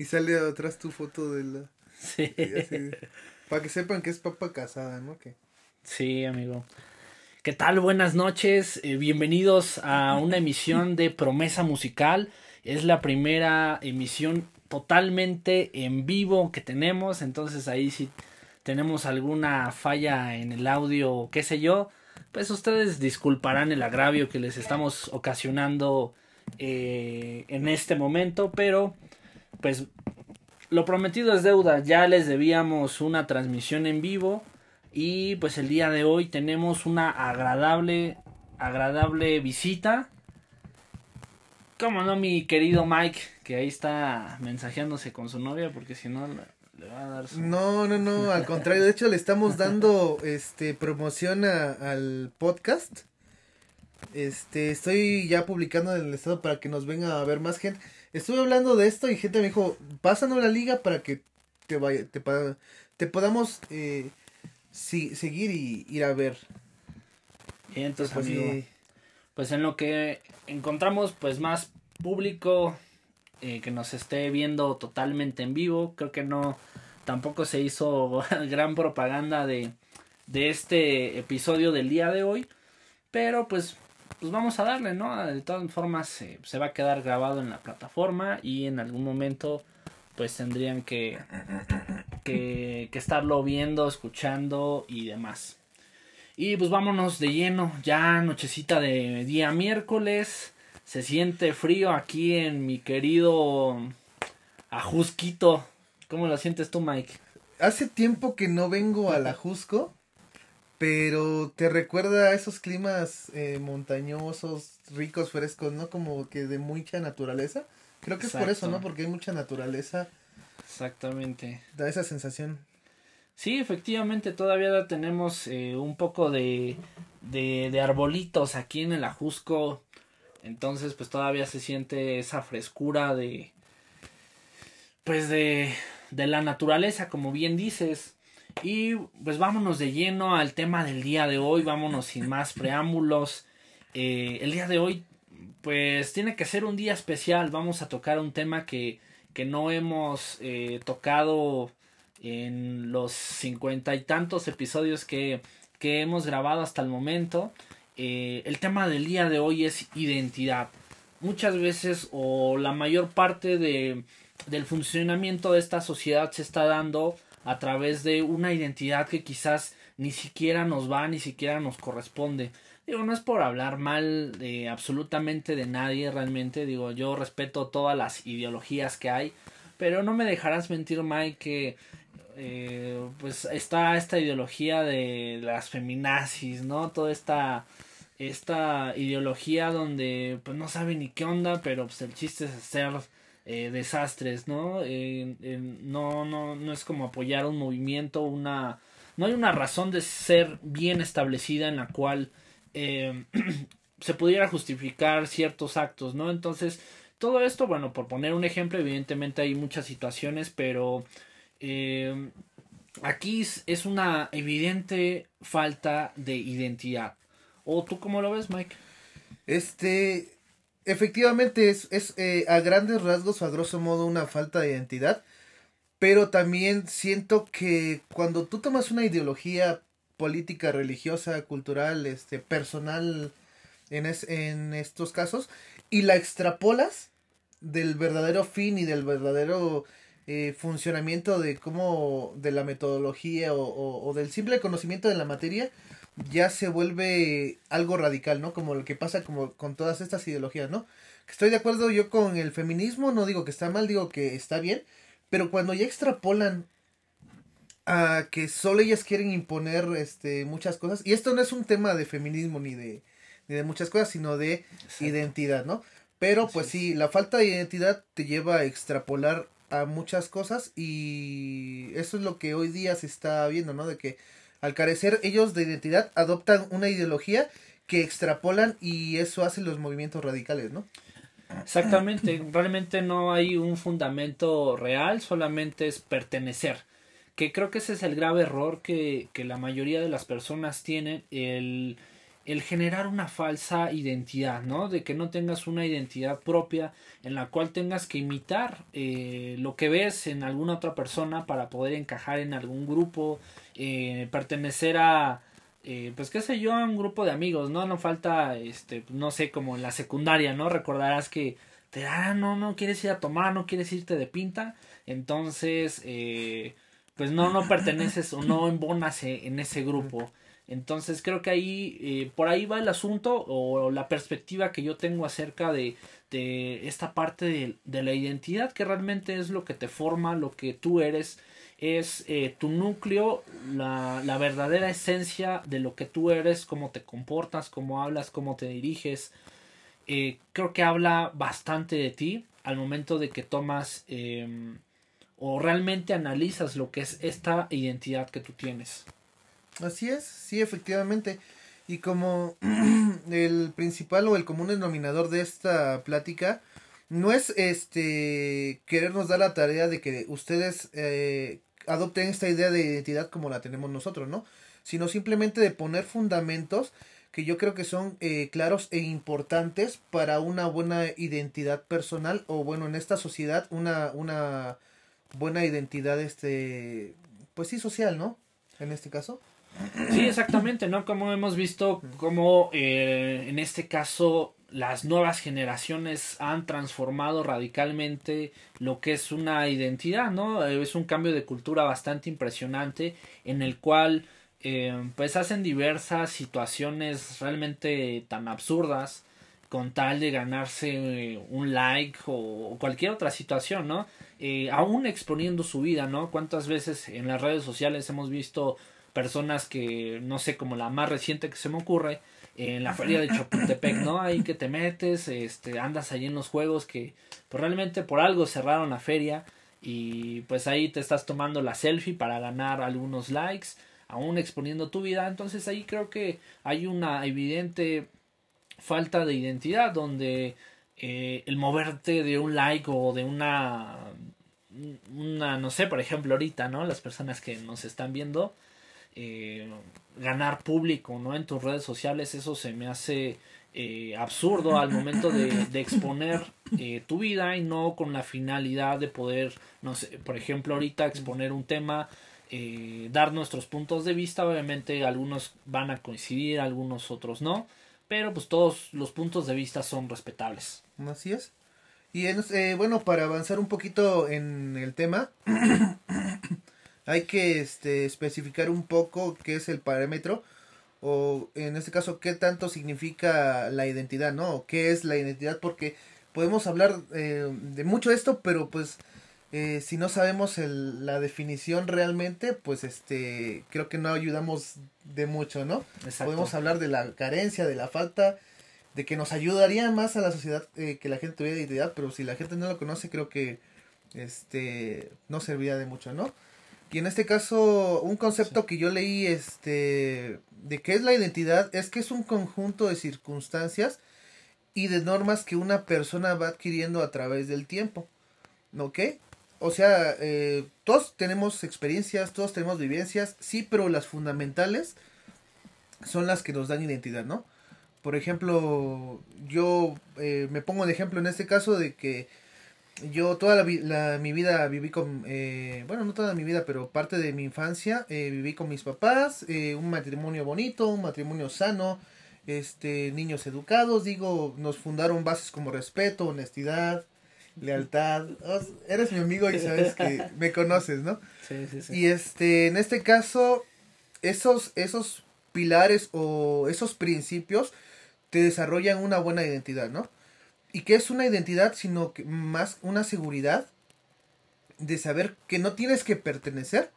Y sale atrás tu foto de la... Sí. para que sepan que es papa casada, ¿no? Que... Sí, amigo. ¿Qué tal? Buenas noches. Eh, bienvenidos a una emisión de Promesa Musical. Es la primera emisión totalmente en vivo que tenemos. Entonces ahí si tenemos alguna falla en el audio, qué sé yo, pues ustedes disculparán el agravio que les estamos ocasionando eh, en este momento, pero pues lo prometido es deuda, ya les debíamos una transmisión en vivo y pues el día de hoy tenemos una agradable, agradable visita. Como no, mi querido Mike, que ahí está mensajeándose con su novia, porque si no le va a dar su... No, no, no, al contrario, de hecho le estamos dando este promoción al podcast. Este, estoy ya publicando en el estado para que nos venga a ver más gente. Estuve hablando de esto y gente me dijo, pásanos la liga para que te vaya, te, te podamos eh, seguir y ir a ver. Y entonces, pues, pues en lo que encontramos pues más público eh, que nos esté viendo totalmente en vivo, creo que no, tampoco se hizo gran propaganda de, de este episodio del día de hoy, pero pues pues vamos a darle, ¿no? De todas formas se va a quedar grabado en la plataforma y en algún momento pues tendrían que, que, que estarlo viendo, escuchando y demás. Y pues vámonos de lleno, ya nochecita de día miércoles, se siente frío aquí en mi querido Ajusquito. ¿Cómo lo sientes tú, Mike? Hace tiempo que no vengo al Ajusco pero te recuerda a esos climas eh, montañosos, ricos, frescos, ¿no? Como que de mucha naturaleza. Creo que es por eso, ¿no? Porque hay mucha naturaleza. Exactamente. Da esa sensación. Sí, efectivamente, todavía tenemos eh, un poco de, de, de arbolitos aquí en el Ajusco. Entonces, pues todavía se siente esa frescura de. Pues de. de la naturaleza, como bien dices. Y pues vámonos de lleno al tema del día de hoy, vámonos sin más preámbulos. Eh, el día de hoy pues tiene que ser un día especial, vamos a tocar un tema que, que no hemos eh, tocado en los cincuenta y tantos episodios que, que, hemos grabado hasta el momento. Eh, el tema del día de hoy es identidad. Muchas veces o la mayor parte de, del funcionamiento de esta sociedad se está dando a través de una identidad que quizás ni siquiera nos va, ni siquiera nos corresponde. Digo, no es por hablar mal de absolutamente de nadie realmente, digo, yo respeto todas las ideologías que hay, pero no me dejarás mentir, Mike, que eh, pues está esta ideología de las feminazis, ¿no? Toda esta esta ideología donde pues no sabe ni qué onda, pero pues el chiste es hacer eh, desastres, ¿no? no, no, no es como apoyar un movimiento, una, no hay una razón de ser bien establecida en la cual eh, se pudiera justificar ciertos actos, ¿no? Entonces, todo esto, bueno, por poner un ejemplo, evidentemente hay muchas situaciones, pero eh, aquí es una evidente falta de identidad. ¿O tú cómo lo ves, Mike? Este, efectivamente es, es eh, a grandes rasgos, a grosso modo, una falta de identidad. Pero también siento que cuando tú tomas una ideología política, religiosa, cultural, este, personal en, en estos casos, y la extrapolas del verdadero fin y del verdadero eh, funcionamiento de cómo, de la metodología o, o, del simple conocimiento de la materia, ya se vuelve algo radical, ¿no? Como lo que pasa como con todas estas ideologías, ¿no? Estoy de acuerdo yo con el feminismo, no digo que está mal, digo que está bien, pero cuando ya extrapolan a que solo ellas quieren imponer este muchas cosas, y esto no es un tema de feminismo ni de, ni de muchas cosas, sino de identidad, ¿no? Pero pues sí, la falta de identidad te lleva a extrapolar a muchas cosas y eso es lo que hoy día se está viendo, ¿no? De que al carecer ellos de identidad, adoptan una ideología que extrapolan y eso hace los movimientos radicales, ¿no? Exactamente, realmente no hay un fundamento real, solamente es pertenecer. Que creo que ese es el grave error que, que la mayoría de las personas tienen, el, el generar una falsa identidad, ¿no? De que no tengas una identidad propia en la cual tengas que imitar eh, lo que ves en alguna otra persona para poder encajar en algún grupo, eh, pertenecer a, eh, pues qué sé yo, a un grupo de amigos, ¿no? No falta, este, no sé, como en la secundaria, ¿no? Recordarás que te, ah, no, no quieres ir a tomar, no quieres irte de pinta, entonces, eh, pues no, no perteneces o no embonas en ese grupo. Entonces creo que ahí, eh, por ahí va el asunto o la perspectiva que yo tengo acerca de, de esta parte de, de, la identidad que realmente es lo que te forma, lo que tú eres, es eh, tu núcleo, la, la, verdadera esencia de lo que tú eres, cómo te comportas, cómo hablas, cómo te diriges. Eh, creo que habla bastante de ti al momento de que tomas eh, o realmente analizas lo que es esta identidad que tú tienes. Así es, sí, efectivamente. Y como el principal o el común denominador de esta plática no es este querernos dar la tarea de que ustedes eh, adopten esta idea de identidad como la tenemos nosotros, ¿no? Sino simplemente de poner fundamentos que yo creo que son eh, claros e importantes para una buena identidad personal o bueno en esta sociedad una una buena identidad este pues sí social, ¿no? En este caso. Sí, exactamente, ¿no? Como hemos visto, como eh, en este caso las nuevas generaciones han transformado radicalmente lo que es una identidad, ¿no? Es un cambio de cultura bastante impresionante en el cual eh, pues hacen diversas situaciones realmente tan absurdas con tal de ganarse un like o, cualquier otra situación, ¿no? Eh, aún exponiendo su vida, ¿no? ¿Cuántas veces en las redes sociales hemos visto personas que, no sé, como la más reciente que se me ocurre, en la feria de Chapultepec, ¿no? Ahí que te metes, este, andas ahí en los juegos que pues realmente por algo cerraron la feria y pues ahí te estás tomando la selfie para ganar algunos likes, aún exponiendo tu vida, entonces ahí creo que hay una evidente falta de identidad donde eh, el moverte de un like o de una una no sé por ejemplo ahorita no las personas que nos están viendo eh, ganar público no en tus redes sociales eso se me hace eh, absurdo al momento de, exponer eh, tu vida y no con la finalidad de poder no sé por ejemplo ahorita exponer un tema eh, dar nuestros puntos de vista obviamente algunos van a coincidir algunos otros no pero pues todos los puntos de vista son respetables. Así es. Y en, bueno para avanzar un poquito en el tema hay que este, especificar un poco qué es el parámetro o en este caso qué tanto significa la identidad, ¿no? O qué es la identidad porque podemos hablar eh, de mucho esto, pero pues eh, si no sabemos el, la definición realmente, pues este creo que no ayudamos de mucho, ¿no? Exacto. Podemos hablar de la carencia, de la falta, de que nos ayudaría más a la sociedad eh, que la gente tuviera identidad, pero si la gente no lo conoce, creo que este no serviría de mucho, ¿no? Y en este caso, un concepto sí. que yo leí, este, de qué es la identidad, es que es un conjunto de circunstancias y de normas que una persona va adquiriendo a través del tiempo. ¿Ok? O sea, eh, todos tenemos experiencias, todos tenemos vivencias, sí, pero las fundamentales son las que nos dan identidad, ¿no? Por ejemplo, yo eh, me pongo de ejemplo en este caso de que yo toda la, la, mi vida viví con, eh, bueno, no toda mi vida, pero parte de mi infancia eh, viví con mis papás, eh, un matrimonio bonito, un matrimonio sano, este, niños educados, digo, nos fundaron bases como respeto, honestidad, lealtad, oh, eres mi amigo y sabes que me conoces, ¿no? Sí, sí, sí. Y este, en este caso, esos, esos pilares o esos principios te desarrollan una buena identidad, ¿no? Y que es una identidad, sino que más una seguridad de saber que no tienes que pertenecer,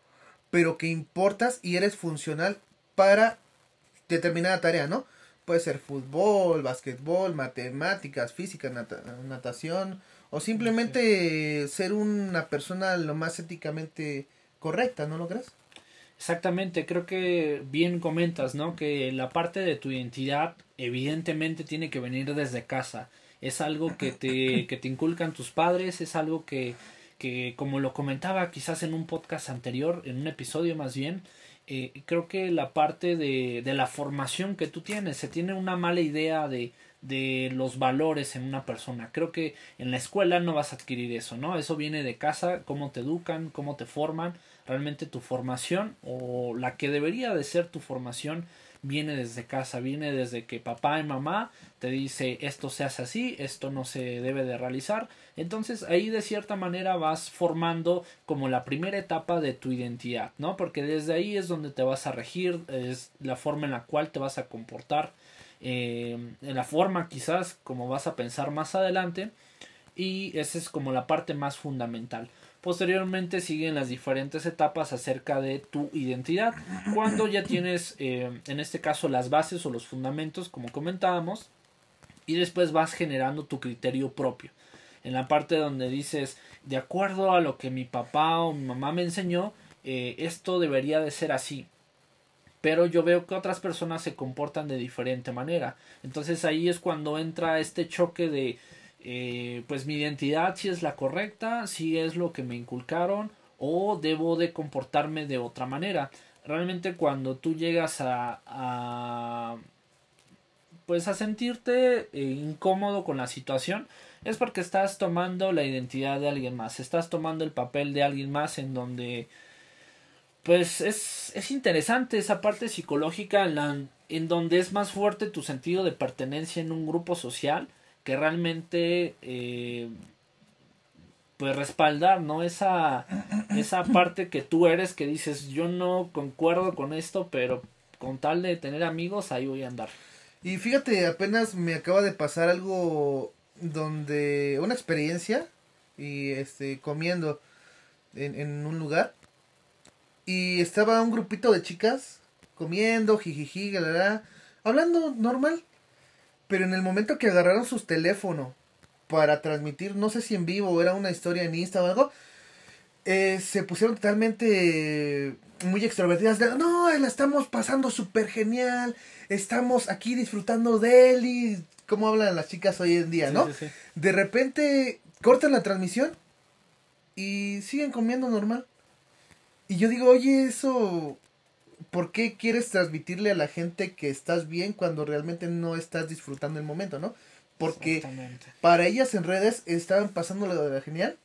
pero que importas y eres funcional para determinada tarea, ¿no? Puede ser fútbol, básquetbol, matemáticas, física, nat natación, o simplemente ser una persona lo más éticamente correcta, ¿no lo crees? Exactamente, creo que bien comentas, ¿no? Que la parte de tu identidad evidentemente tiene que venir desde casa es algo que te, que te inculcan tus padres, es algo que, que, como lo comentaba quizás en un podcast anterior, en un episodio más bien, eh, creo que la parte de, de la formación que tú tienes, se tiene una mala idea de, de los valores en una persona. Creo que en la escuela no vas a adquirir eso, ¿no? Eso viene de casa, cómo te educan, cómo te forman. Realmente tu formación o la que debería de ser tu formación viene desde casa, viene desde que papá y mamá te dice esto se hace así, esto no se debe de realizar. Entonces ahí de cierta manera vas formando como la primera etapa de tu identidad, ¿no? Porque desde ahí es donde te vas a regir, es la forma en la cual te vas a comportar eh, en la forma quizás como vas a pensar más adelante y esa es como la parte más fundamental. Posteriormente siguen las diferentes etapas acerca de tu identidad. Cuando ya tienes, eh, en este caso, las bases o los fundamentos, como comentábamos, y después vas generando tu criterio propio. En la parte donde dices, de acuerdo a lo que mi papá o mi mamá me enseñó, eh, esto debería de ser así pero yo veo que otras personas se comportan de diferente manera. Entonces ahí es cuando entra este choque de, eh, pues mi identidad si es la correcta, si es lo que me inculcaron o debo de comportarme de otra manera. Realmente cuando tú llegas a, a pues a sentirte eh, incómodo con la situación es porque estás tomando la identidad de alguien más, estás tomando el papel de alguien más en donde pues es, es interesante esa parte psicológica en, la, en donde es más fuerte tu sentido de pertenencia en un grupo social que realmente eh, pues respaldar no esa esa parte que tú eres que dices yo no concuerdo con esto pero con tal de tener amigos ahí voy a andar y fíjate apenas me acaba de pasar algo donde una experiencia y este comiendo en, en un lugar y estaba un grupito de chicas comiendo, jijiji, galera, hablando normal. Pero en el momento que agarraron sus teléfonos para transmitir, no sé si en vivo o era una historia en Insta o algo, eh, se pusieron totalmente muy extrovertidas. no, la estamos pasando súper genial. Estamos aquí disfrutando de él y cómo hablan las chicas hoy en día, ¿no? De repente cortan la transmisión y siguen comiendo normal. Y yo digo, oye, eso, ¿por qué quieres transmitirle a la gente que estás bien cuando realmente no estás disfrutando el momento, no? Porque para ellas en redes estaban pasando lo de la genial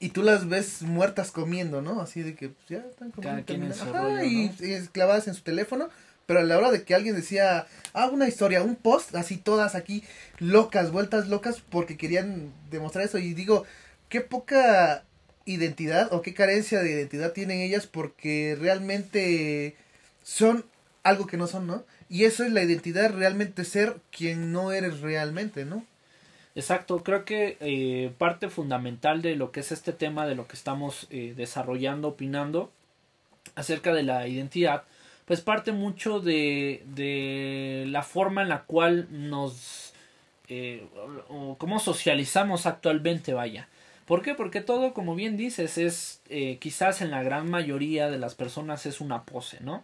y tú las ves muertas comiendo, ¿no? Así de que pues, ya están comiendo. y, clavadas en su teléfono. Pero a la hora de que alguien decía, ah, una historia, un post, así todas aquí locas, vueltas locas, porque querían demostrar eso. Y digo, qué poca identidad o qué carencia de identidad tienen ellas porque realmente son algo que no son, ¿no? Y eso es la identidad, realmente ser quien no eres realmente, ¿no? Exacto, creo que eh, parte fundamental de lo que es este tema, de lo que estamos eh, desarrollando, opinando acerca de la identidad, pues parte mucho de, de la forma en la cual nos, eh, o cómo socializamos actualmente, vaya. ¿Por qué? Porque todo, como bien dices, es eh, quizás en la gran mayoría de las personas es una pose, ¿no?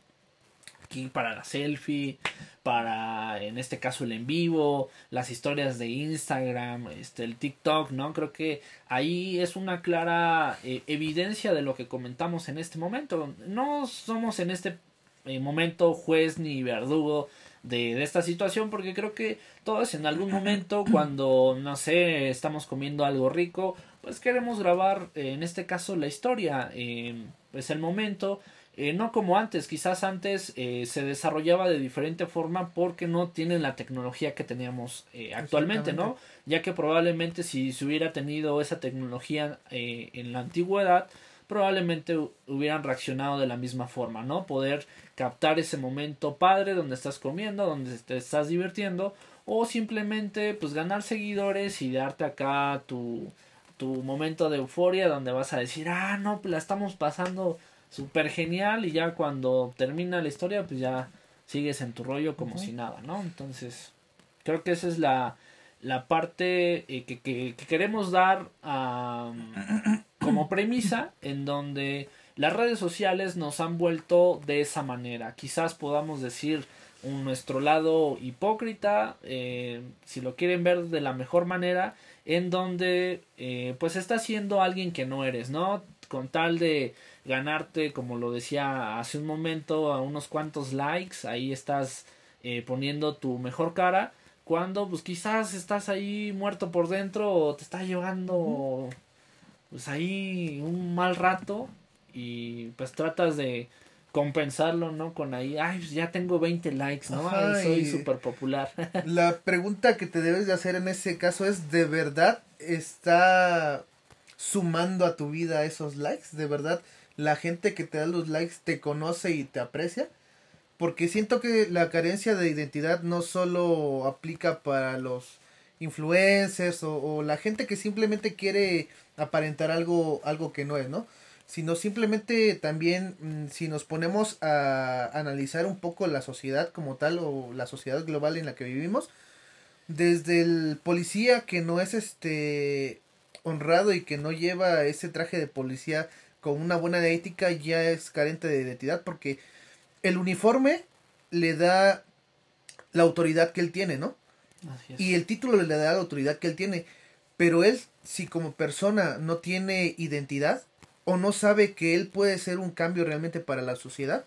Aquí para la selfie, para en este caso el en vivo, las historias de Instagram, este el TikTok, ¿no? Creo que ahí es una clara eh, evidencia de lo que comentamos en este momento. No somos en este eh, momento juez ni verdugo de, de, esta situación porque creo que todos en algún momento cuando no sé estamos comiendo algo rico pues queremos grabar eh, en este caso la historia, eh, pues el momento, eh, no como antes, quizás antes se desarrollaba de diferente forma porque no tienen la tecnología que teníamos actualmente, ¿no? Ya que probablemente si se hubiera tenido esa tecnología en la antigüedad, probablemente hubieran reaccionado de la misma forma, ¿no? Poder captar ese momento padre donde estás comiendo, donde te estás divirtiendo, o simplemente pues ganar seguidores y darte acá tu tu momento de euforia donde vas a decir, ah, no, la estamos pasando súper genial y ya cuando termina la historia, pues ya sigues en tu rollo como si nada, ¿no? Entonces, creo que esa es la, la parte eh, que, que, queremos dar como premisa en donde las redes sociales nos han vuelto de esa manera. Quizás podamos decir un, nuestro lado hipócrita, eh, si lo quieren ver de la mejor manera, en donde eh, pues estás siendo alguien que no eres, ¿no? con tal de ganarte, como lo decía hace un momento, a unos cuantos likes, ahí estás eh, poniendo tu mejor cara, cuando pues quizás estás ahí muerto por dentro o te está llevando pues ahí un mal rato y pues tratas de compensarlo, ¿no? Con ahí, ay, pues ya tengo 20 likes, ¿no? soy súper popular. la pregunta que te debes de hacer en ese caso es, ¿de verdad está sumando a tu vida esos likes? ¿De verdad la gente que te da los likes te conoce y te aprecia? Porque siento que la carencia de identidad no solo aplica para los influencers o, la gente que simplemente quiere aparentar algo, algo que no es, ¿no? sino simplemente también mm, si nos ponemos a analizar un poco la sociedad como tal o la sociedad global en la que vivimos, desde el policía que no es este honrado y que no lleva ese traje de policía con una buena ética ya es carente de identidad porque el uniforme le da la autoridad que él tiene, ¿no? Y el título le da la autoridad que él tiene. Pero él, si como persona no tiene identidad, o no sabe que él puede ser un cambio realmente para la sociedad,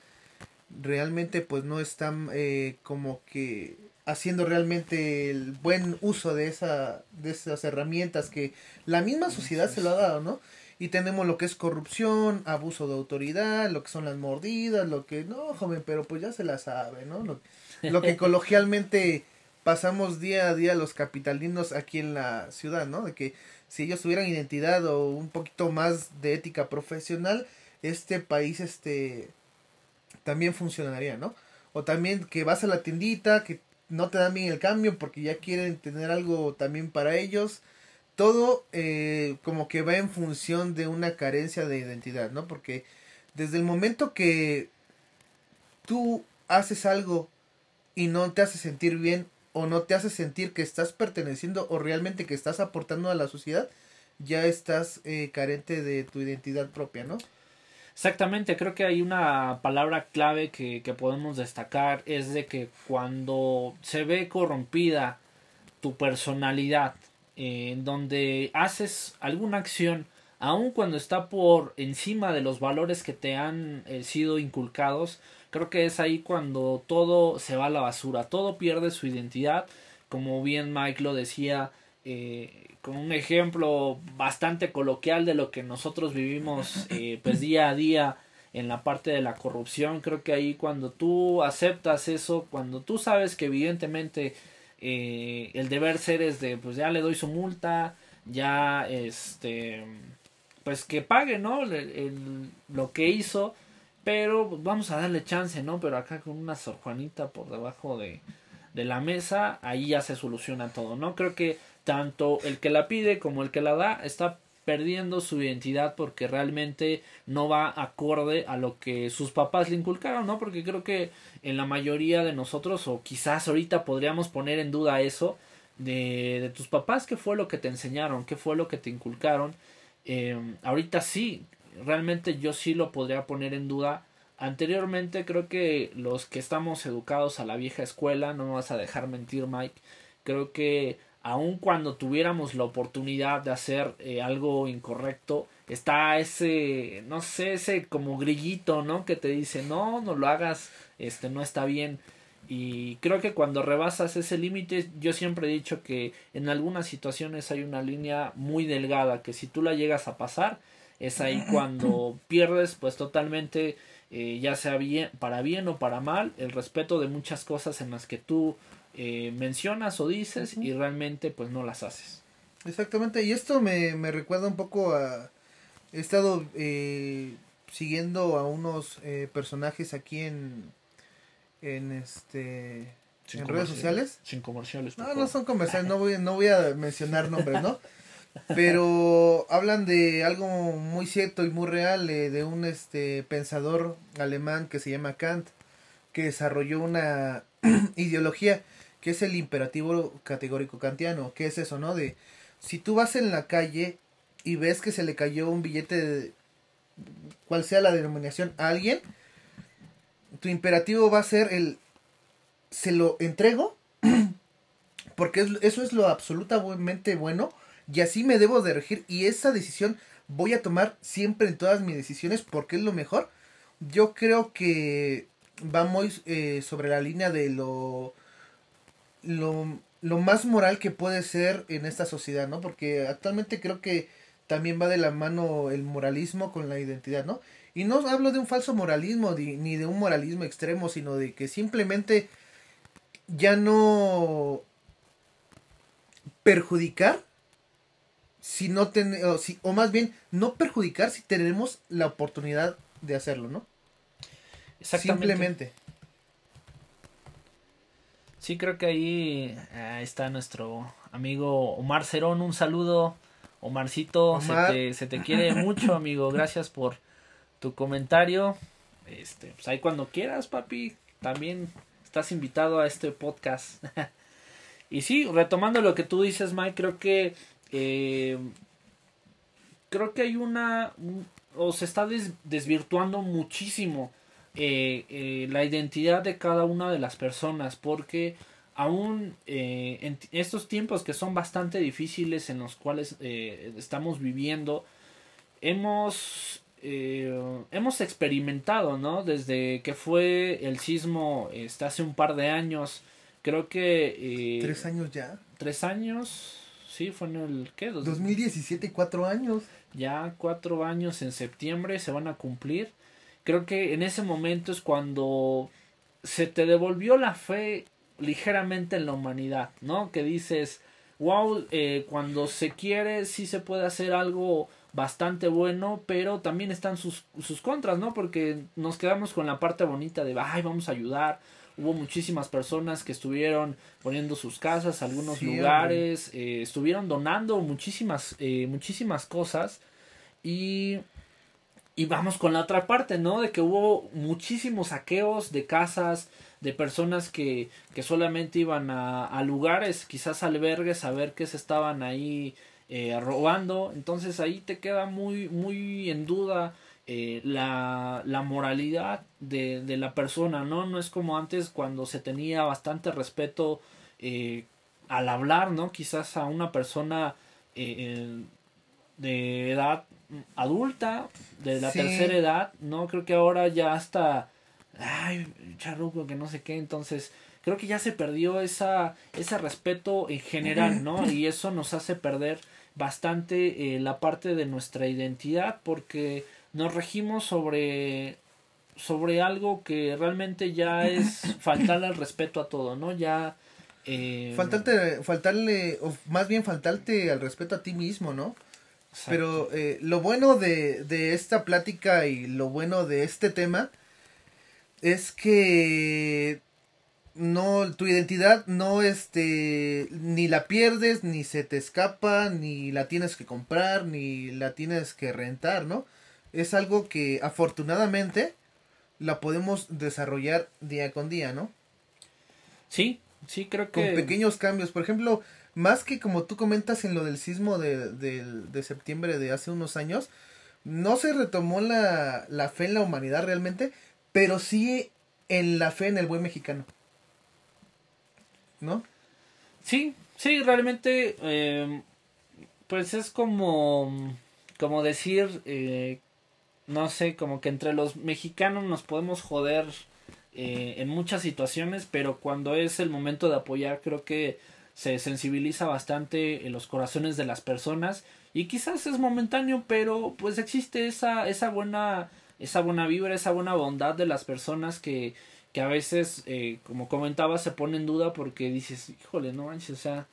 realmente pues no están eh, como que haciendo realmente el buen uso de esa de esas herramientas que la misma sociedad se lo ha dado, ¿no? Y tenemos lo que es corrupción, abuso de autoridad, lo que son las mordidas, lo que no, joven, pero pues ya se la sabe, ¿no? Lo, lo que coloquialmente pasamos día a día los capitalinos aquí en la ciudad, ¿no? De que si ellos tuvieran identidad o un poquito más de ética profesional, este país este también funcionaría, ¿no? O también que vas a la tiendita, que no te dan bien el cambio porque ya quieren tener algo también para ellos. Todo eh, como que va en función de una carencia de identidad, ¿no? Porque desde el momento que tú haces algo y no te hace sentir bien o no te hace sentir que estás perteneciendo o realmente que estás aportando a la sociedad, ya estás eh, carente de tu identidad propia, ¿no? Exactamente, creo que hay una palabra clave que, que podemos destacar, es de que cuando se ve corrompida tu personalidad, eh, en donde haces alguna acción, aun cuando está por encima de los valores que te han eh, sido inculcados, Creo que es ahí cuando todo se va a la basura, todo pierde su identidad, como bien Mike lo decía, eh, con un ejemplo bastante coloquial de lo que nosotros vivimos eh, pues día a día en la parte de la corrupción. Creo que ahí cuando tú aceptas eso, cuando tú sabes que evidentemente eh, el deber ser es de pues ya le doy su multa, ya este pues que pague, ¿no? lo que hizo pero pues, vamos a darle chance, ¿no? Pero acá con una Sor Juanita por debajo de, de la mesa, ahí ya se soluciona todo, ¿no? Creo que tanto el que la pide como el que la da está perdiendo su identidad porque realmente no va acorde a lo que sus papás le inculcaron, ¿no? Porque creo que en la mayoría de nosotros, o quizás ahorita podríamos poner en duda eso, de, de tus papás, qué fue lo que te enseñaron, qué fue lo que te inculcaron. Eh, ahorita sí, realmente yo sí lo podría poner en duda. Anteriormente creo que los que estamos educados a la vieja escuela, no me vas a dejar mentir Mike, creo que aun cuando tuviéramos la oportunidad de hacer eh, algo incorrecto, está ese, no sé, ese como grillito, ¿no? Que te dice, no, no lo hagas, este, no está bien. Y creo que cuando rebasas ese límite, yo siempre he dicho que en algunas situaciones hay una línea muy delgada, que si tú la llegas a pasar, es ahí cuando pierdes pues totalmente eh, ya sea bien para bien o para mal el respeto de muchas cosas en las que tú eh, mencionas o dices y realmente pues no las haces. Exactamente y esto me, me recuerda un poco a he estado eh, siguiendo a unos personajes aquí en en este en redes sociales. sin comerciales no no son comerciales no voy no voy a mencionar nombres no pero hablan de algo muy cierto y muy real eh, de un este pensador alemán que se llama Kant que desarrolló una ideología que es el imperativo categórico kantiano que es eso no de si tú vas en la calle y ves que se le cayó un billete de cual sea la denominación a alguien tu imperativo va a ser el se lo entrego porque eso es lo absolutamente bueno y así me debo de regir y esa decisión voy a tomar siempre en todas mis decisiones porque es lo mejor. Yo creo que va muy eh, sobre la línea de lo, lo, lo más moral que puede ser en esta sociedad, ¿no? Porque actualmente creo que también va de la mano el moralismo con la identidad, ¿no? Y no hablo de un falso moralismo ni de un moralismo extremo, sino de que simplemente ya no perjudicar si no tenemos, o, si, o más bien no perjudicar si tenemos la oportunidad de hacerlo, ¿no? Exactamente. Simplemente. Sí, creo que ahí, está nuestro amigo Omar Cerón. Un saludo, Omarcito. Se, te, se te quiere mucho, amigo. Gracias por tu comentario. Este, pues ahí cuando quieras, papi, también estás invitado a este podcast. y sí, retomando lo que tú dices, Mike, creo que eh, creo que hay una o se está desvirtuando muchísimo eh, eh, la identidad de cada una de las personas porque aún en estos tiempos que son bastante difíciles en los cuales estamos viviendo hemos eh, hemos experimentado, ¿no? Desde que fue el sismo este, hace un par de años, creo que... Eh, ¿Tres años ya? Tres años, sí, fue en el... ¿Qué? 2017, cuatro años. Ya cuatro años en septiembre se van a cumplir. Creo que en ese momento es cuando se te devolvió la fe ligeramente en la humanidad, ¿no? Que dices, wow, eh, cuando se quiere sí se puede hacer algo bastante bueno, pero también están sus, sus contras, ¿no? Porque nos quedamos con la parte bonita de, ay, vamos a ayudar. Hubo muchísimas personas que estuvieron poniendo sus casas, algunos lugares, eh, estuvieron donando muchísimas, eh, muchísimas cosas y, y vamos con la otra parte, ¿no? De que hubo muchísimos saqueos de casas, de personas que, que solamente iban a, a lugares, quizás albergues, a ver qué se estaban ahí eh, robando. Entonces ahí te queda muy, muy en duda eh, la, la, moralidad de, de, la persona, ¿no? No es como antes cuando se tenía bastante respeto eh, al hablar, ¿no? Quizás a una persona de edad adulta, de la tercera edad, ¿no? Creo que ahora ya hasta, ay, charruco, que no sé qué, entonces creo que ya se perdió esa, ese respeto en general, ¿no? Y eso nos hace perder bastante eh, la parte de nuestra identidad porque nos regimos sobre sobre algo que realmente ya es faltarle al respeto a todo, ¿no? Ya eh, faltarte, faltarle, o más bien faltarte al respeto a ti mismo, ¿no? Pero eh, lo bueno de, de esta plática y lo bueno de este tema es que no tu identidad no este ni la pierdes ni se te escapa ni la tienes que comprar ni la tienes que rentar no es algo que afortunadamente la podemos desarrollar día con día no sí sí creo que con pequeños cambios. Por ejemplo más que como tú comentas en lo del sismo de, de, de septiembre de hace unos años no se retomó la, la fe en la humanidad realmente pero sí en la fe en el buen mexicano ¿no? Sí, sí, realmente, eh, pues es como, como decir, eh, no sé, como que entre los mexicanos nos podemos joder eh, en muchas situaciones, pero cuando es el momento de apoyar, creo que se sensibiliza bastante en los corazones de las personas y quizás es momentáneo, pero pues existe esa, esa buena, esa buena vibra, esa buena bondad de las personas que que a veces, eh, como comentaba, se pone en duda porque dices, híjole, no manches, o sea,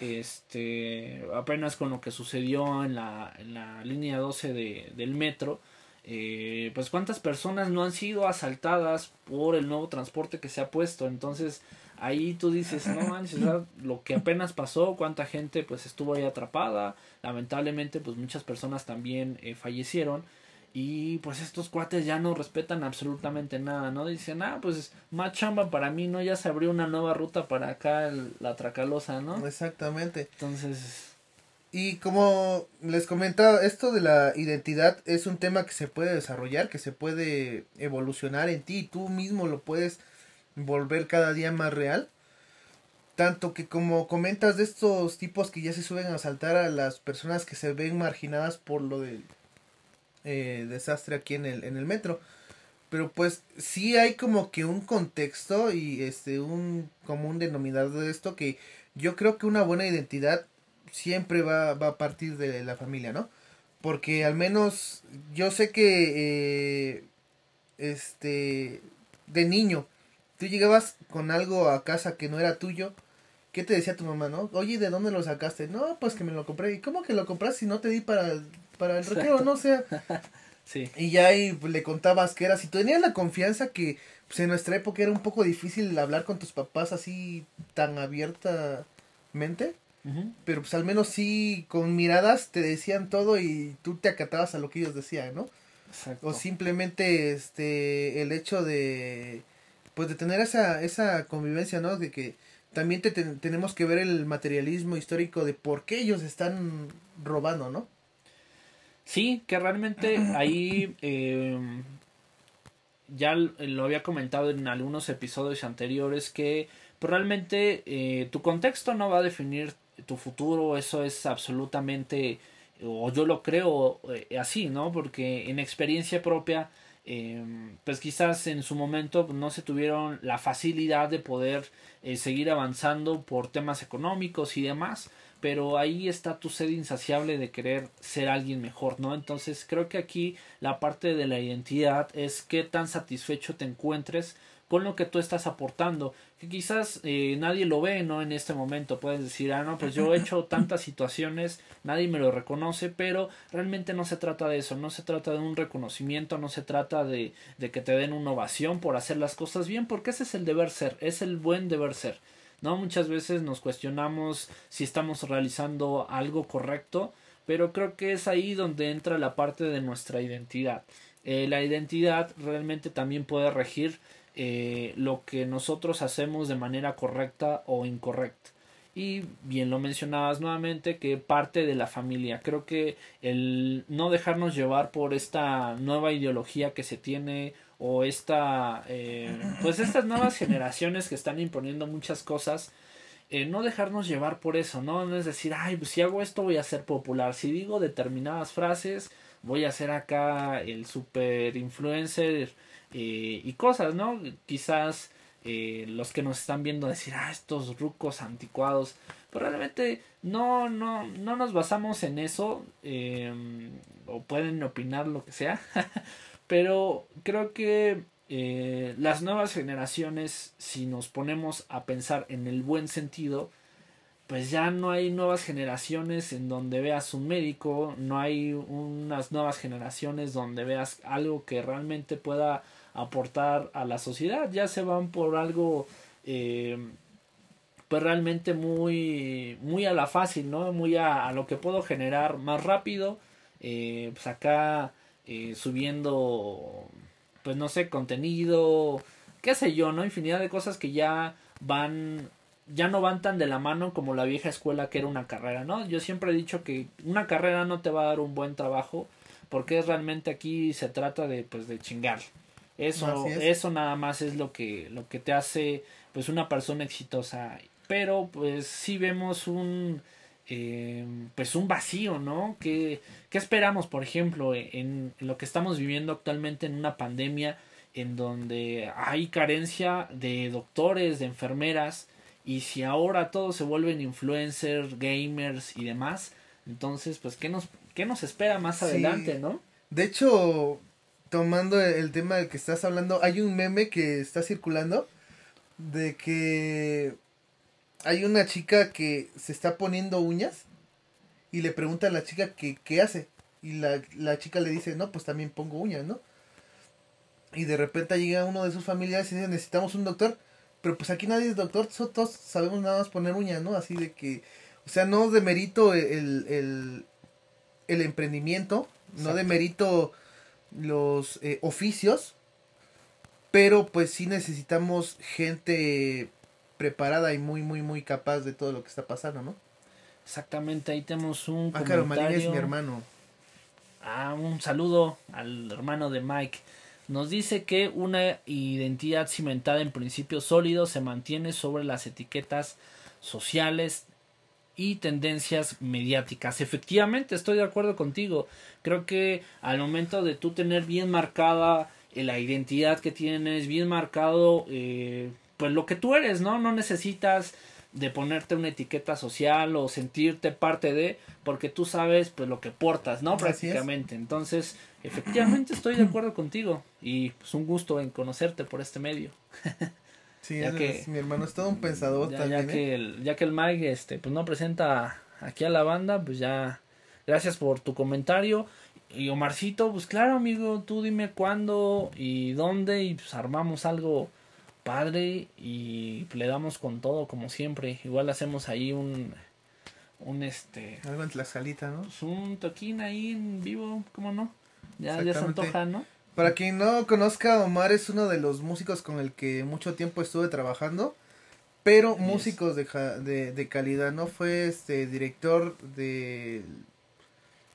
este, apenas con lo que sucedió en la, en la línea 12 de, del metro, eh, pues cuántas personas no han sido asaltadas por el nuevo transporte que se ha puesto, entonces ahí tú dices, no manches, lo que apenas pasó, cuánta gente pues estuvo ahí atrapada, lamentablemente pues muchas personas también eh, fallecieron, y pues estos cuates ya no respetan absolutamente nada, ¿no? Dicen, ah, pues más chamba para mí, ¿no? Ya se abrió una nueva ruta para acá, la Tracalosa, ¿no? Exactamente. Entonces... Y como les comentaba, esto de la identidad es un tema que se puede desarrollar, que se puede evolucionar en ti y tú mismo lo puedes volver cada día más real. Tanto que como comentas de estos tipos que ya se suben a asaltar a las personas que se ven marginadas por lo del eh, desastre aquí en el, en el metro. Pero pues sí hay como que un contexto y este un común denominador de esto que yo creo que una buena identidad siempre va, va a partir de la familia, ¿no? Porque al menos yo sé que eh, este de niño tú llegabas con algo a casa que no era tuyo, ¿qué te decía tu mamá, no? Oye, ¿de dónde lo sacaste? No, pues que me lo compré. ¿Y cómo que lo compraste si no te di para, para el recreo, no? O sea, Sí. y ya ahí le contabas que era, si tú tenías la confianza que pues en nuestra época era un poco difícil hablar con tus papás así tan abiertamente, pero pues al menos sí con miradas te decían todo y tú te acatabas a lo que ellos decían, ¿no? Exacto. O simplemente este el hecho de pues de tener esa esa convivencia, ¿no? De que también te, ten- tenemos que ver el materialismo histórico de por qué ellos están robando, ¿no? Sí, que realmente ahí eh, ya lo había comentado en algunos episodios anteriores que pues, realmente eh, tu contexto no va a definir tu futuro, eso es absolutamente, o yo lo creo eh, así, ¿no? Porque en experiencia propia, eh, pues quizás en su momento no se tuvieron la facilidad de poder eh, seguir avanzando por temas económicos y demás, pero ahí está tu sed insaciable de querer ser alguien mejor, ¿no? Entonces creo que aquí la parte de la identidad es qué tan satisfecho te encuentres con lo que tú estás aportando, que quizás eh, nadie lo ve, ¿no? En este momento puedes decir, ah, no, pues yo he hecho tantas situaciones, nadie me lo reconoce, pero realmente no se trata de eso, no se trata de un reconocimiento, no se trata de, de que te den una ovación por hacer las cosas bien, porque ese es el deber ser, es el buen deber ser. ¿no? Muchas veces nos cuestionamos si estamos realizando algo correcto, pero creo que es ahí donde entra la parte de nuestra identidad. Eh, la identidad realmente también puede regir eh, lo que nosotros hacemos de manera correcta o incorrecta. Y bien lo mencionabas nuevamente que parte de la familia. Creo que el no dejarnos llevar por esta nueva ideología que se tiene o esta eh, pues estas nuevas generaciones que están imponiendo muchas cosas eh, no dejarnos llevar por eso no es decir ay pues si hago esto voy a ser popular si digo determinadas frases voy a ser acá el super influencer eh, y cosas no quizás eh, los que nos están viendo decir ah estos rucos anticuados pero realmente no no no nos basamos en eso eh, o pueden opinar lo que sea pero creo que eh, las nuevas generaciones, si nos ponemos a pensar en el buen sentido, pues ya no hay nuevas generaciones en donde veas un médico, no hay unas nuevas generaciones donde veas algo que realmente pueda aportar a la sociedad, ya se van por algo eh, pues realmente muy muy a la fácil, ¿no? Muy a, a lo que puedo generar más rápido, eh, pues acá eh, subiendo pues no sé, contenido, qué sé yo, ¿no? Infinidad de cosas que ya van, ya no van tan de la mano como la vieja escuela que era una carrera, ¿no? Yo siempre he dicho que una carrera no te va a dar un buen trabajo porque realmente aquí se trata de, pues, de chingar. Eso, es. eso nada más es lo que, lo que te hace, pues, una persona exitosa. Pero, pues, sí vemos un, eh, pues un vacío, ¿no? ¿Qué, ¿Qué esperamos, por ejemplo, en, en lo que estamos viviendo actualmente en una pandemia en donde hay carencia de doctores, de enfermeras, y si ahora todos se vuelven influencers, gamers y demás, entonces, pues, ¿qué nos, qué nos espera más Sí. adelante, no? De hecho, tomando el tema del que estás hablando, hay un meme que está circulando de que hay una chica que se está poniendo uñas y le pregunta a la chica que qué hace y la, la chica le dice, no, pues también pongo uñas, ¿no? Y de repente llega uno de sus familiares y dice, necesitamos un doctor, pero pues aquí nadie es doctor, todos sabemos nada más poner uñas, ¿no? Así de que, o sea, no demerito el, el, el emprendimiento, no Exacto. demerito los eh, oficios, pero pues sí necesitamos gente preparada y muy, muy, muy capaz de todo lo que está pasando, ¿no? Exactamente, ahí tenemos un Ah, claro, Marín es mi hermano. Ah, un saludo al hermano de Mike. Nos dice que una identidad cimentada en principios sólidos se mantiene sobre las etiquetas sociales y tendencias mediáticas. Efectivamente, estoy de acuerdo contigo. Creo que al momento de tú tener bien marcada eh, la identidad que tienes, bien marcado eh, pues lo que tú eres, ¿no? No necesitas de ponerte una etiqueta social o sentirte parte de, porque tú sabes pues lo que portas, ¿no? Prácticamente. Entonces, efectivamente estoy de acuerdo contigo y pues un gusto en conocerte por este medio. Sí, ya que, mi hermano es todo un pensador ya, también. Ya que, ¿eh? el, ya que el Mike este, pues no presenta aquí a la banda, pues ya gracias por tu comentario. Y Omarcito, pues claro, amigo, tú dime cuándo y dónde y pues armamos algo padre y le damos con todo como siempre. Igual hacemos ahí un un este algo en Tlaxcalita, ¿no? Pues un toquín ahí en vivo, ¿cómo no? Ya ya se antoja, ¿no? Para quien no conozca, Omar es uno de los músicos con el que mucho tiempo estuve trabajando, pero músicos de, de, de, calidad, ¿no? Fue este director de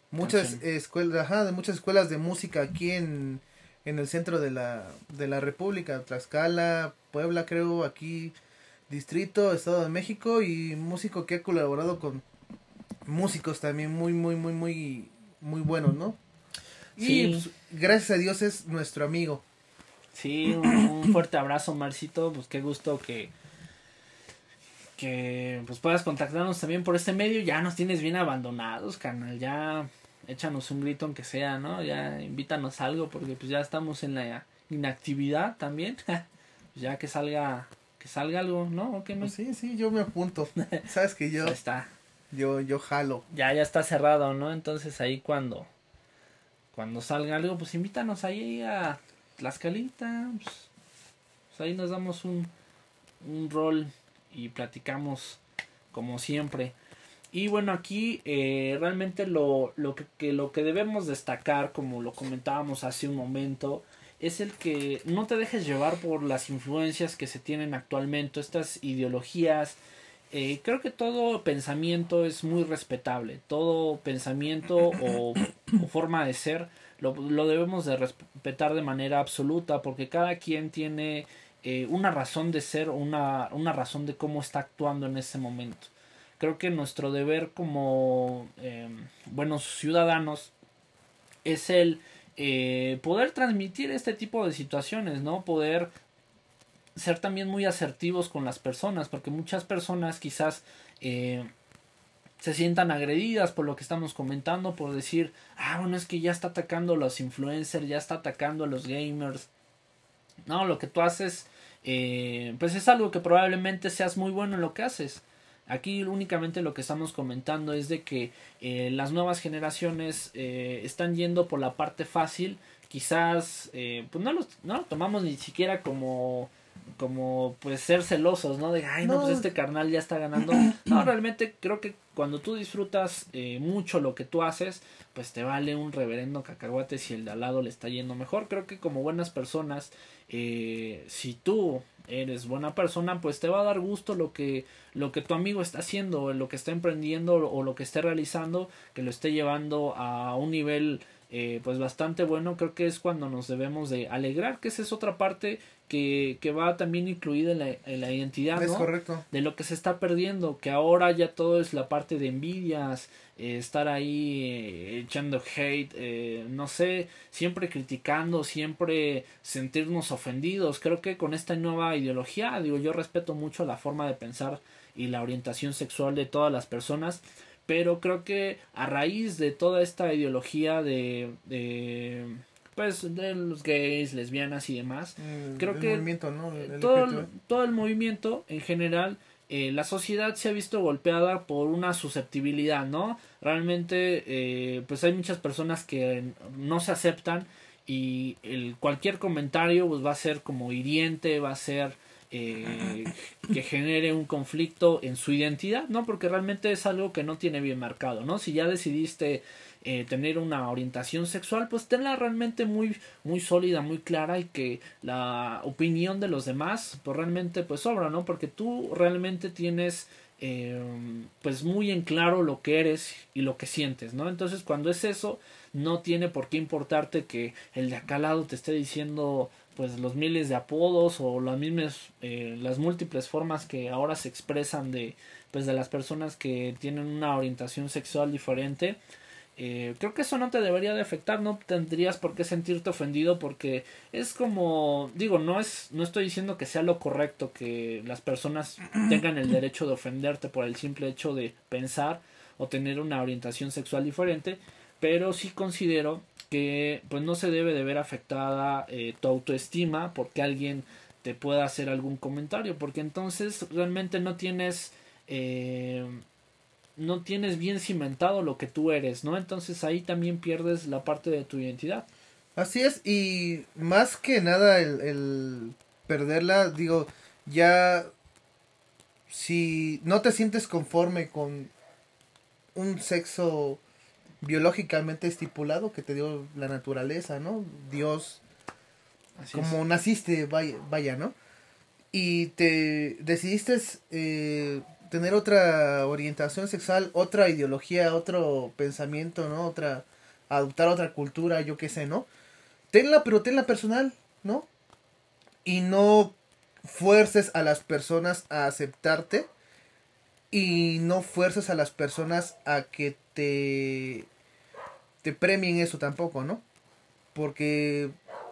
muchas escuelas, ajá, de muchas escuelas de música aquí en, en el centro de la, de la República, Tlaxcala, Puebla, creo, aquí, Distrito, Estado de México, y músico que ha colaborado con músicos también muy, muy, muy, muy, muy buenos, ¿no? Y pues, gracias a Dios es nuestro amigo. Sí, un, fuerte abrazo, Marcito. Pues qué gusto que, que pues puedas contactarnos también por este medio. Ya nos tienes bien abandonados, canal. Ya échanos un grito aunque sea, ¿no? Ya invítanos algo porque pues ya estamos en la inactividad también. ya que salga que salga algo, ¿no? ¿O no? sí, sí, yo me apunto. Sabes que yo está. Yo yo jalo. Ya ya está cerrado, ¿no? Entonces ahí cuando cuando salga algo, pues invítanos ahí a Tlaxcalita. Pues, pues ahí nos damos un, un rol y platicamos como siempre. Y bueno, aquí eh, realmente lo, lo, que, lo que debemos destacar, como lo comentábamos hace un momento, es el que no te dejes llevar por las influencias que se tienen actualmente, estas ideologías. Eh, creo que todo pensamiento es muy respetable, todo pensamiento o forma de ser lo, lo, debemos de respetar de manera absoluta porque cada quien tiene eh, una razón de ser una, una razón de cómo está actuando en ese momento. Creo que nuestro deber como eh, buenos ciudadanos es el eh, poder transmitir este tipo de situaciones, ¿no? Poder ser también muy asertivos con las personas, porque muchas personas quizás eh, se sientan agredidas por lo que estamos comentando, por decir, ah, bueno, es que ya está atacando a los influencers, ya está atacando a los gamers. No, lo que tú haces, eh, pues es algo que probablemente seas muy bueno en lo que haces. Aquí únicamente lo que estamos comentando es de que eh, las nuevas generaciones están yendo por la parte fácil. Quizás, pues no, los, no lo tomamos ni siquiera como como pues ser celosos, ¿no? De, ay, no, pues este carnal ya está ganando. No, realmente creo que cuando tú disfrutas eh, mucho lo que tú haces, pues te vale un reverendo cacahuate si el de al lado le está yendo mejor. Creo que como buenas personas, eh, si tú eres buena persona, pues te va a dar gusto lo que, lo que tu amigo está haciendo, lo que está emprendiendo o lo que esté realizando, que lo esté llevando a un nivel eh, pues bastante bueno. Creo que es cuando nos debemos de alegrar que esa es otra parte que, que va también incluida en la, en la identidad es correcto. De lo que se está perdiendo que ahora ya todo es la parte de envidias eh, estar ahí eh, echando hate eh, no sé siempre criticando siempre sentirnos ofendidos. Creo que con esta nueva ideología digo yo respeto mucho la forma de pensar y la orientación sexual de todas las personas pero creo que a raíz de toda esta ideología de, de pues de los gays, lesbianas y demás, mm, creo que todo, el, todo el movimiento en general eh, la sociedad se ha visto golpeada por una susceptibilidad, ¿no? Realmente, eh, pues hay muchas personas que no se aceptan y el, cualquier comentario pues va a ser como hiriente, va a ser eh, que genere un conflicto en su identidad, ¿no? Porque realmente es algo que no tiene bien marcado, ¿no? Si ya decidiste eh, tener una orientación sexual, pues tenla realmente muy, muy sólida, muy clara y que la opinión de los demás, pues realmente pues sobra, ¿no? Porque tú realmente tienes eh, pues muy en claro lo que eres y lo que sientes, ¿no? Entonces cuando es eso, no tiene por qué importarte que el de acá al lado te esté diciendo pues los miles de apodos o las mismas eh, las múltiples formas que ahora se expresan de, pues de las personas que tienen una orientación sexual diferente eh, creo que eso no te debería de afectar, no tendrías por qué sentirte ofendido porque es como, digo, no es, no estoy diciendo que sea lo correcto que las personas tengan el derecho de ofenderte por el simple hecho de pensar o tener una orientación sexual diferente, pero sí considero que pues no se debe de ver afectada eh, tu autoestima porque alguien te pueda hacer algún comentario, porque entonces realmente no tienes eh, no tienes bien cimentado lo que tú eres, ¿no? Entonces ahí también pierdes la parte de tu identidad. Así es, y más que nada el, el perderla, digo, ya si no te sientes conforme con un sexo biológicamente estipulado que te dio la naturaleza, ¿no? Dios, como naciste, vaya, vaya, ¿no? Y te decidiste eh, tener otra orientación sexual, otra ideología, otro pensamiento, ¿no? Otra, adoptar otra cultura, yo qué sé, ¿no? Tenla, pero tenla personal, ¿no? Y no fuerces a las personas a aceptarte y no fuerces a las personas a que te premien eso tampoco, ¿no? Porque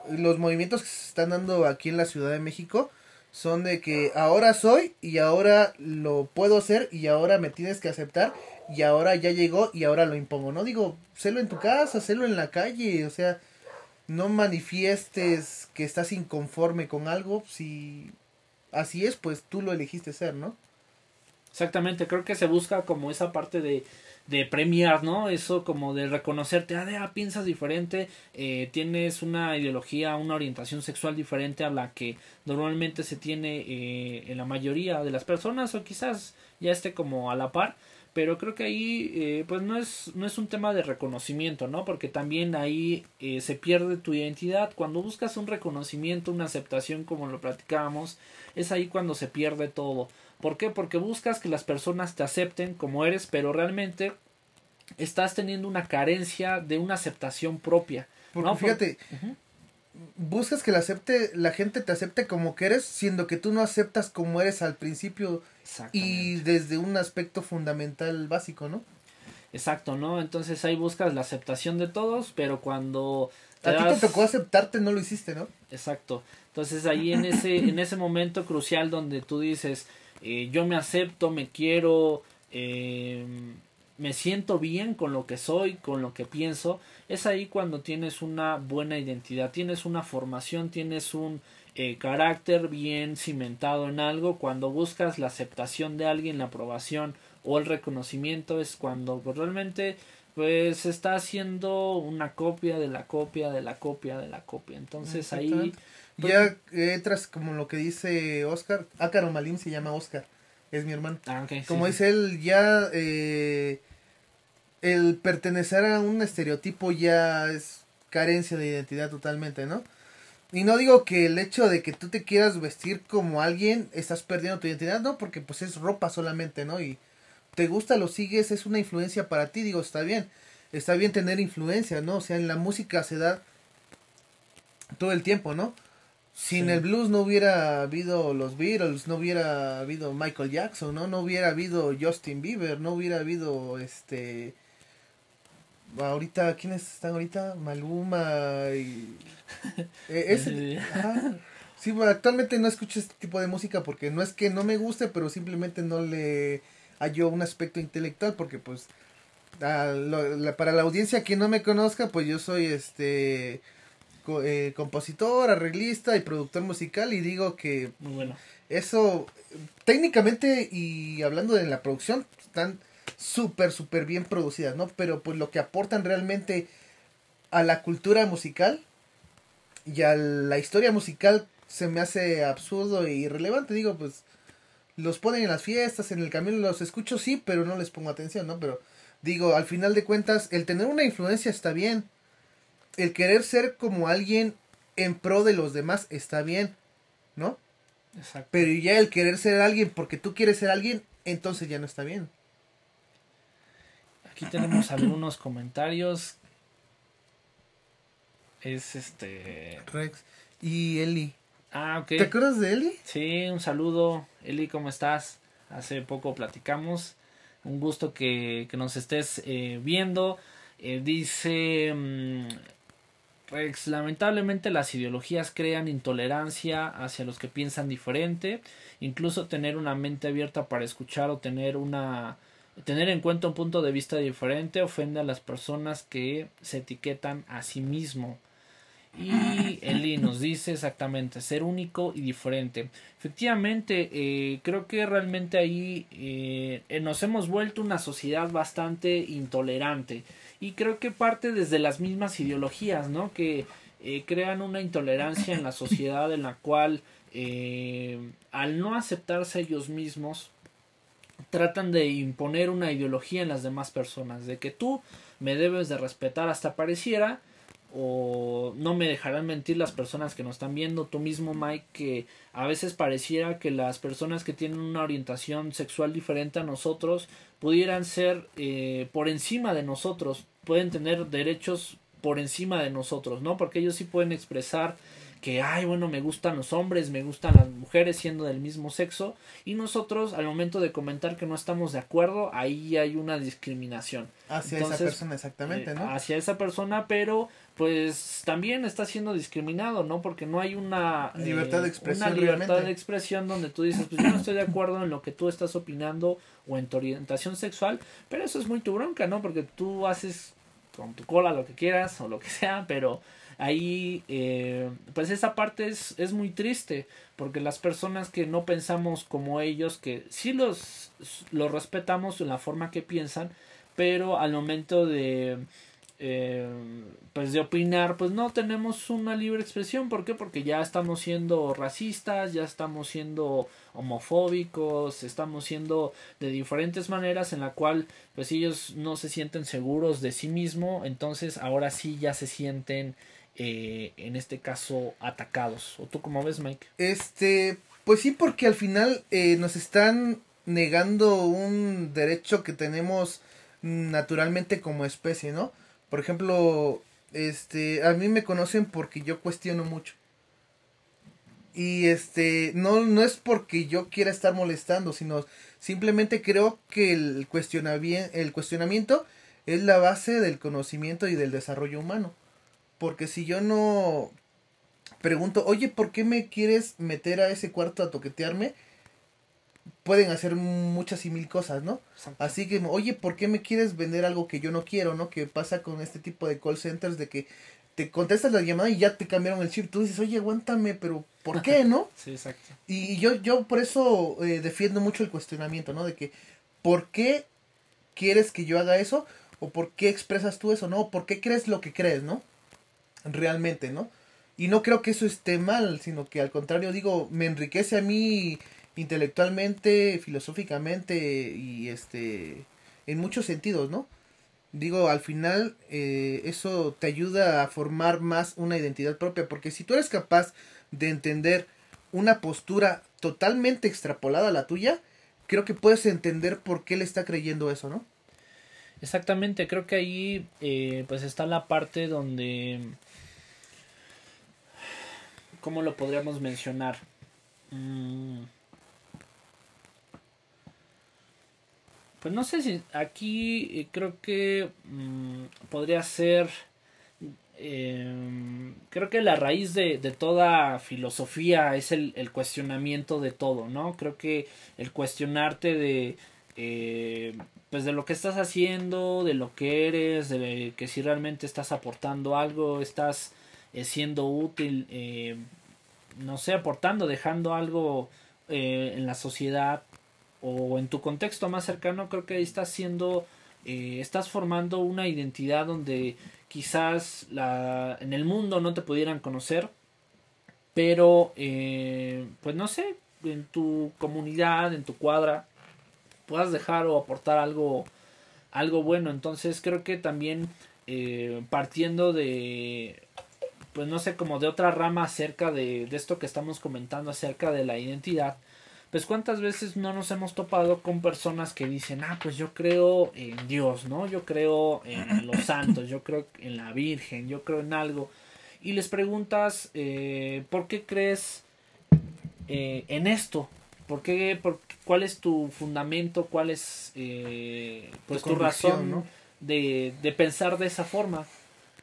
los movimientos que se están dando aquí en la Ciudad de México son de que ahora soy y ahora lo puedo hacer y ahora me tienes que aceptar y ahora ya llegó y ahora lo impongo. No digo, sélo en tu casa, sélo en la calle, o sea, no manifiestes que estás inconforme con algo si así es, pues tú lo elegiste ser, ¿no? Exactamente, creo que se busca como esa parte de de premiar, ¿no? Eso como de reconocerte, ah, ah piensas diferente, eh, tienes una ideología, una orientación sexual diferente a la que normalmente se tiene eh, en la mayoría de las personas o quizás ya esté como a la par, pero creo que ahí eh, pues no es, no es un tema de reconocimiento, ¿no? Porque también ahí eh, se pierde tu identidad. Cuando buscas un reconocimiento, una aceptación como lo platicábamos, es ahí cuando se pierde todo. ¿Por qué? Porque buscas que las personas te acepten como eres, pero realmente estás teniendo una carencia de una aceptación propia. Porque fíjate, buscas que la acepte, la gente te acepte como que eres, siendo que tú no aceptas como eres al principio y desde un aspecto fundamental básico, ¿no? Exacto, ¿no? Entonces ahí buscas la aceptación de todos, pero cuando a ti te tocó aceptarte, no lo hiciste, ¿no? Exacto. Entonces ahí en ese en ese momento crucial donde tú dices eh, yo me acepto, me quiero, eh, me siento bien con lo que soy, con lo que pienso, es ahí cuando tienes una buena identidad, tienes una formación, tienes un eh, carácter bien cimentado en algo, cuando buscas la aceptación de alguien, la aprobación o el reconocimiento es cuando realmente pues está haciendo una copia de la copia de la copia de la copia. Entonces ahí pues, ya entras como lo que dice Oscar. Ácaro Malín se llama Oscar. Es mi hermano. Ah, como dice él, ya eh, el pertenecer a un estereotipo ya es carencia de identidad totalmente, ¿no? Y no digo que el hecho de que tú te quieras vestir como alguien estás perdiendo tu identidad, no, porque pues es ropa solamente, ¿no? Y te gusta, lo sigues, es una influencia para ti, digo, está bien. Está bien tener influencia, ¿no? O sea, en la música se da todo el tiempo, ¿no? Sin el blues no hubiera habido los Beatles, no hubiera habido Michael Jackson, ¿no? No hubiera habido Justin Bieber, no hubiera habido este ahorita quiénes están ahorita Maluma y eh, ese, sí, bueno, actualmente no escucho este tipo de música porque no es que no me guste, pero simplemente no le hallo un aspecto intelectual porque pues para la audiencia que no me conozca, pues yo soy este eh, compositor, arreglista y productor musical y digo que bueno. eso técnicamente y hablando de la producción están súper súper bien producidas, ¿no? Pero pues lo que aportan realmente a la cultura musical y a la historia musical se me hace absurdo e irrelevante, digo, pues los ponen en las fiestas, en el camino los escucho sí, pero no les pongo atención, ¿no? Pero digo, al final de cuentas, el tener una influencia está bien, el querer ser como alguien en pro de los demás está bien, ¿no? Exacto. Pero ya el querer ser alguien porque tú quieres ser alguien, entonces ya no está bien. Aquí tenemos algunos comentarios. Es este. Rex. Y Eli. Ah, ok. ¿Te acuerdas de Eli? Sí, un saludo. Eli, ¿cómo estás? hace poco platicamos. Un gusto que, que nos estés eh, viendo. Eh, dice mm, Rex, lamentablemente las ideologías crean intolerancia hacia los que piensan diferente, incluso tener una mente abierta para escuchar o tener una tener en cuenta un punto de vista diferente ofende a las personas que se etiquetan a sí mismo. Y Eli nos dice exactamente ser único y diferente. Efectivamente, eh, creo que realmente ahí eh, nos hemos vuelto una sociedad bastante intolerante. Y creo que parte desde las mismas ideologías, ¿no? Que eh, crean una intolerancia en la sociedad en la cual al no aceptarse ellos mismos tratan de imponer una ideología en las demás personas, de que tú me debes de respetar hasta pareciera o no me dejarán mentir las personas que nos están viendo, tú mismo Mike, que a veces pareciera que las personas que tienen una orientación sexual diferente a nosotros pudieran ser eh, por encima de nosotros, pueden tener derechos por encima de nosotros, ¿no? Porque ellos sí pueden expresar que, ay, bueno, me gustan los hombres, me gustan las mujeres siendo del mismo sexo, y nosotros al momento de comentar que no estamos de acuerdo, ahí hay una discriminación. Hacia esa persona, exactamente, ¿no? Eh, hacia esa persona, pero pues también está siendo discriminado, ¿no? Porque no hay una libertad de expresión. Una libertad de expresión donde tú dices, pues yo no estoy de acuerdo en lo que tú estás opinando o en tu orientación sexual, pero eso es muy tu bronca, ¿no? Porque tú haces con tu cola lo que quieras o lo que sea, pero ahí eh, pues esa parte es, es muy triste porque las personas que no pensamos como ellos que sí los, los respetamos en la forma que piensan pero al momento de eh, pues de opinar pues no tenemos una libre expresión ¿por qué? porque ya estamos siendo racistas ya estamos siendo homofóbicos estamos siendo de diferentes maneras en la cual pues ellos no se sienten seguros de sí mismo entonces ahora sí ya se sienten eh, en este caso atacados. ¿O tú cómo ves, Mike? Este, pues sí, porque al final eh, nos están negando un derecho que tenemos naturalmente como especie, ¿no? Por ejemplo, este, a mí me conocen porque yo cuestiono mucho. Y este, no, no es porque yo quiera estar molestando, sino simplemente creo que el, el cuestionamiento es la base del conocimiento y del desarrollo humano. Porque si yo no pregunto, oye, ¿por qué me quieres meter a ese cuarto a toquetearme? Pueden hacer muchas y mil cosas, ¿no? Así que, oye, ¿por qué me quieres vender algo que yo no quiero, ¿no? Que pasa con este tipo de call centers de que te contestas la llamada y ya te cambiaron el chip. Tú dices, oye, aguántame, pero ¿por qué, no? sí, exacto. Y yo, yo por eso eh, defiendo mucho el cuestionamiento, ¿no? De que, ¿por qué quieres que yo haga eso? ¿O por qué expresas tú eso, no? ¿Por qué crees lo que crees, no? Realmente, ¿no? Y no creo que eso esté mal, sino que al contrario digo, me enriquece a mí intelectualmente, filosóficamente y este en muchos sentidos, ¿no? Digo, al final eh, eso te ayuda a formar más una identidad propia, porque si tú eres capaz de entender una postura totalmente extrapolada a la tuya, creo que puedes entender por qué le está creyendo eso, ¿no? Exactamente, creo que ahí eh, pues está la parte donde ¿Cómo lo podríamos mencionar? Mm. Pues no sé si aquí eh, creo que mm, podría ser... Em, creo que la raíz de, toda filosofía es el, cuestionamiento de todo, ¿no? Creo que el cuestionarte de... Eh, pues de lo que estás haciendo, de lo que eres, de que si realmente estás aportando algo, estás eh, siendo útil, eh, no sé, aportando, dejando algo eh, en la sociedad o en tu contexto más cercano, creo que ahí estás siendo, estás formando una identidad donde quizás la, en el mundo no te pudieran conocer, pero pues no sé, en tu comunidad, en tu cuadra, puedas dejar o aportar algo, algo bueno. Entonces creo que también partiendo de pues no sé, como de otra rama acerca de, de esto que estamos comentando acerca de la identidad, pues cuántas veces no nos hemos topado con personas que dicen, ah, pues yo creo en Dios, ¿no? Yo creo en los santos, yo creo en la Virgen, yo creo en algo. Y les preguntas, eh, ¿por qué crees eh, en esto? ¿Por qué, por, ¿Cuál es tu fundamento? ¿Cuál es eh, pues tu, razón de, de pensar de esa forma?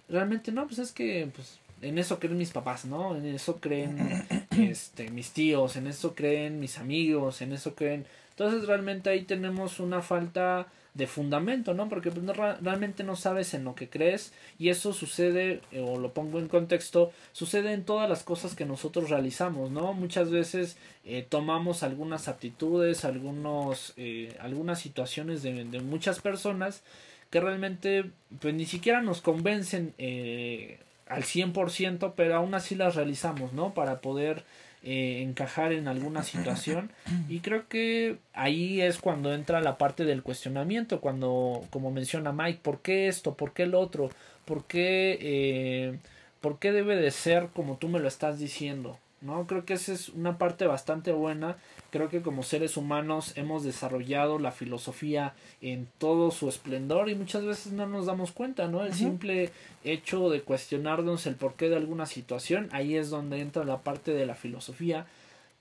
Realmente no, pues es que pues, en eso creen mis papás, ¿no? En eso creen este, mis tíos, en eso creen mis amigos, en eso creen... Entonces realmente ahí tenemos una falta de fundamento, ¿no? Porque pues, no, realmente no sabes en lo que crees y eso sucede, o lo pongo en contexto, sucede en todas las cosas que nosotros realizamos, ¿no? Muchas veces eh, tomamos algunas aptitudes, algunos, eh, algunas situaciones de, de, muchas personas que realmente pues ni siquiera nos convencen eh, al 100%, pero aún así las realizamos, ¿no? Para poder eh, encajar en alguna situación. Y creo que ahí es cuando entra la parte del cuestionamiento cuando como menciona Mike por qué esto por qué el otro por qué eh, por qué debe de ser como tú me lo estás diciendo no creo que esa es una parte bastante buena creo que como seres humanos hemos desarrollado la filosofía en todo su esplendor y muchas veces no nos damos cuenta no el simple hecho de cuestionarnos el porqué de alguna situación ahí es donde entra la parte de la filosofía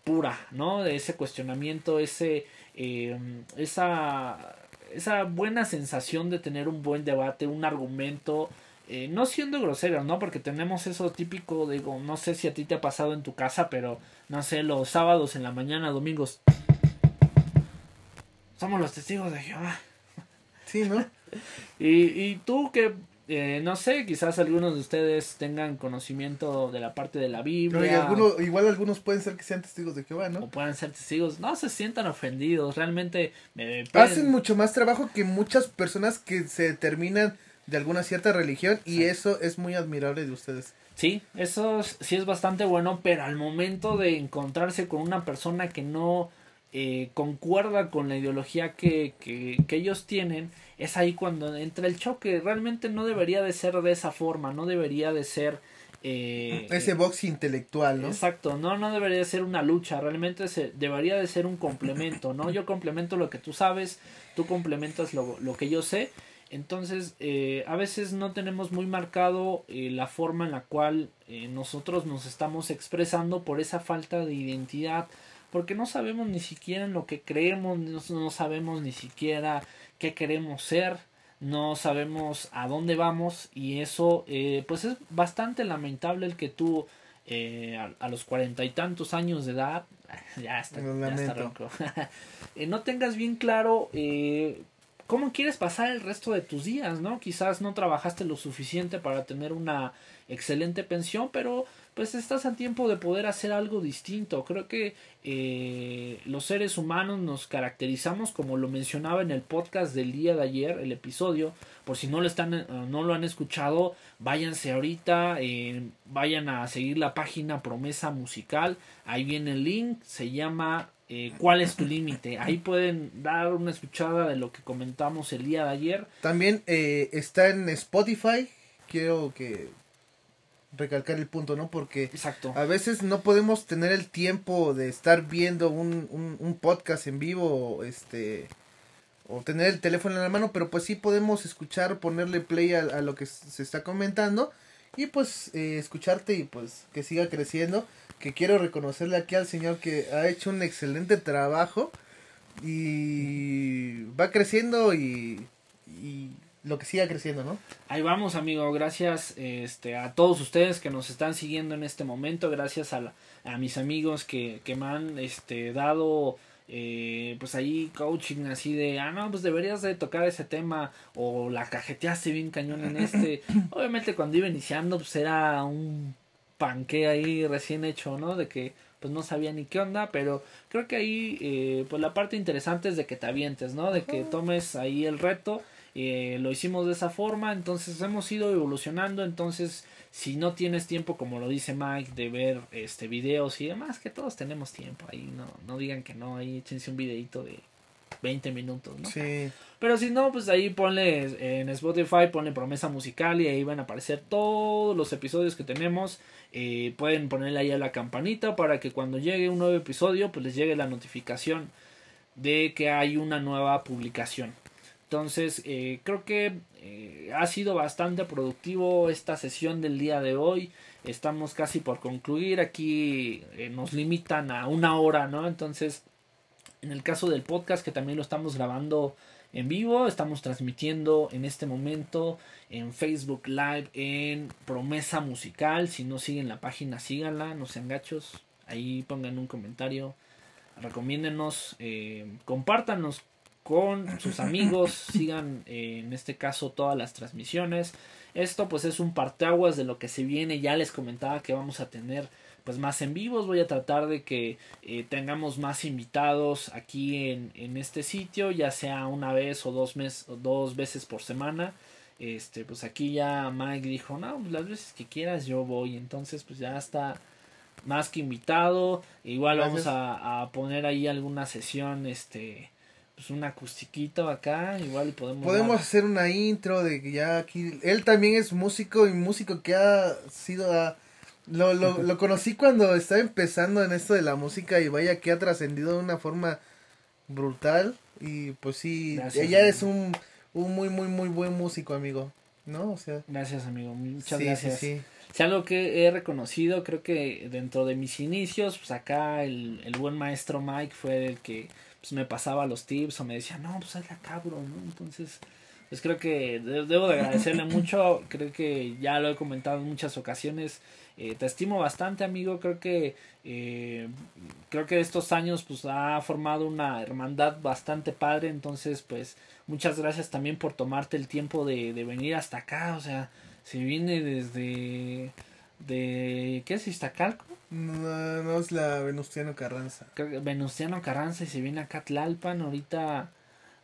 pura no de ese cuestionamiento ese eh, esa esa buena sensación de tener un buen debate un argumento eh, no siendo grosero, ¿no? Porque tenemos eso típico, digo, no sé si a ti te ha pasado en tu casa, pero no sé, los sábados en la mañana, domingos. Somos los testigos de Jehová. Sí, ¿no? y, y tú que, eh, no sé, quizás algunos de ustedes tengan conocimiento de la parte de la Biblia. igual algunos pueden ser que sean testigos de Jehová, ¿no? O puedan ser testigos, no se sientan ofendidos, realmente... Me, Hacen mucho más trabajo que muchas personas que se determinan de alguna cierta religión y eso es muy admirable de ustedes. Sí, eso sí es bastante bueno, pero al momento de encontrarse con una persona que no eh, concuerda con la ideología que, que, que, ellos tienen, es ahí cuando entra el choque. Realmente no debería de ser de esa forma, no debería de ser... Eh, Ese box intelectual, ¿no? Exacto, no, no debería de ser una lucha, realmente se, debería de ser un complemento, ¿no? Yo complemento lo que tú sabes, tú complementas lo, lo que yo sé entonces, eh, a veces no tenemos muy marcado eh, la forma en la cual eh, nosotros nos estamos expresando por esa falta de identidad, porque no sabemos ni siquiera en lo que creemos, no, sabemos ni siquiera qué queremos ser, no sabemos a dónde vamos y eso pues es bastante lamentable el que tú a, los cuarenta y tantos años de edad ya está, ya está ronco, no tengas bien claro cómo quieres pasar el resto de tus días, ¿no? Quizás no trabajaste lo suficiente para tener una excelente pensión, pero pues estás a tiempo de poder hacer algo distinto. Creo que eh, los seres humanos nos caracterizamos, como lo mencionaba en el podcast del día de ayer, el episodio. Por si no lo están, eh, no lo han escuchado, váyanse ahorita, eh, vayan a seguir la página Promesa Musical. Ahí viene el link, se llama eh, cuál es tu límite. Ahí pueden dar una escuchada de lo que comentamos el día de ayer. También eh, está en Spotify. Quiero que recalcar el punto, ¿no? Porque Exacto. a veces no podemos tener el tiempo de estar viendo un, un, podcast en vivo, este, o tener el teléfono en la mano, pero pues sí podemos escuchar, ponerle play a, lo que se está comentando y pues eh, escucharte y pues que siga creciendo que quiero reconocerle aquí al señor que ha hecho un excelente trabajo y va creciendo y, y lo que siga creciendo, ¿no? Ahí vamos, amigo. Gracias este, a todos ustedes que nos están siguiendo en este momento. Gracias a, a mis amigos que, que me han este, dado eh, pues ahí coaching así de, ah, no, pues deberías de tocar ese tema o la cajeteaste bien cañón en este. Obviamente cuando iba iniciando pues era un panque ahí recién hecho, ¿no? De que pues no sabía ni qué onda, pero creo que ahí eh, pues la parte interesante es de que te avientes, ¿no? De que tomes ahí el reto, eh, lo hicimos de esa forma, entonces hemos ido evolucionando, entonces si no tienes tiempo, como lo dice Mike, de ver este videos y demás, que todos tenemos tiempo ahí, no, no digan que no, ahí échense un videito de 20 minutos, ¿no? Sí. Pero si no, pues ahí ponle en Spotify, ponle promesa musical y ahí van a aparecer todos los episodios que tenemos. Eh, pueden ponerle ahí a la campanita para que cuando llegue un nuevo episodio, pues les llegue la notificación de que hay una nueva publicación. Entonces, eh, creo que eh, ha sido bastante productivo esta sesión del día de hoy. Estamos casi por concluir. Aquí nos limitan a una hora, ¿no? Entonces, En el caso del podcast, que también lo estamos grabando en vivo, estamos transmitiendo en este momento en Facebook Live en Promesa Musical. Si no siguen la página, síganla, no sean gachos. Ahí pongan un comentario, recomiéndenos, eh, compártanos con sus amigos, sigan eh, en este caso todas las transmisiones. Esto pues es un parteaguas de lo que se viene, ya les comentaba que vamos a tener pues más en vivos, voy a tratar de que eh, tengamos más invitados aquí en, en, este sitio, ya sea una vez o dos, mes, o dos veces por semana. Este, pues aquí ya Mike dijo, no, pues las veces que quieras yo voy, entonces pues ya está más que invitado. Igual vamos a, a, poner ahí alguna sesión, este, pues una acustiquito acá, igual podemos... Podemos hacer una intro de que ya aquí, él también es músico y músico que ha sido... A, lo, lo, lo conocí cuando estaba empezando en esto de la música y vaya que ha trascendido de una forma brutal y pues sí, Gracias, ella amigo. es un, un muy, muy, muy buen músico, amigo. ¿No? O sea. Gracias, amigo. Muchas sí, gracias. Sí, algo que he reconocido, creo que dentro de mis inicios, pues acá el, el buen maestro Mike fue el que pues, me pasaba los tips o me decía, no, pues hazla cabrón, ¿no? Entonces, pues creo que debo de agradecerle mucho. Creo que ya lo he comentado en muchas ocasiones. Eh, te estimo bastante, amigo. Creo que eh, creo que estos años pues ha formado una hermandad bastante padre. Entonces, pues muchas gracias también por tomarte el tiempo de, de venir hasta acá. O sea, se viene desde de ¿qué es Iztacalco? No, no es la Venustiano Carranza. Venustiano Carranza y se viene acá a Tlalpan ahorita.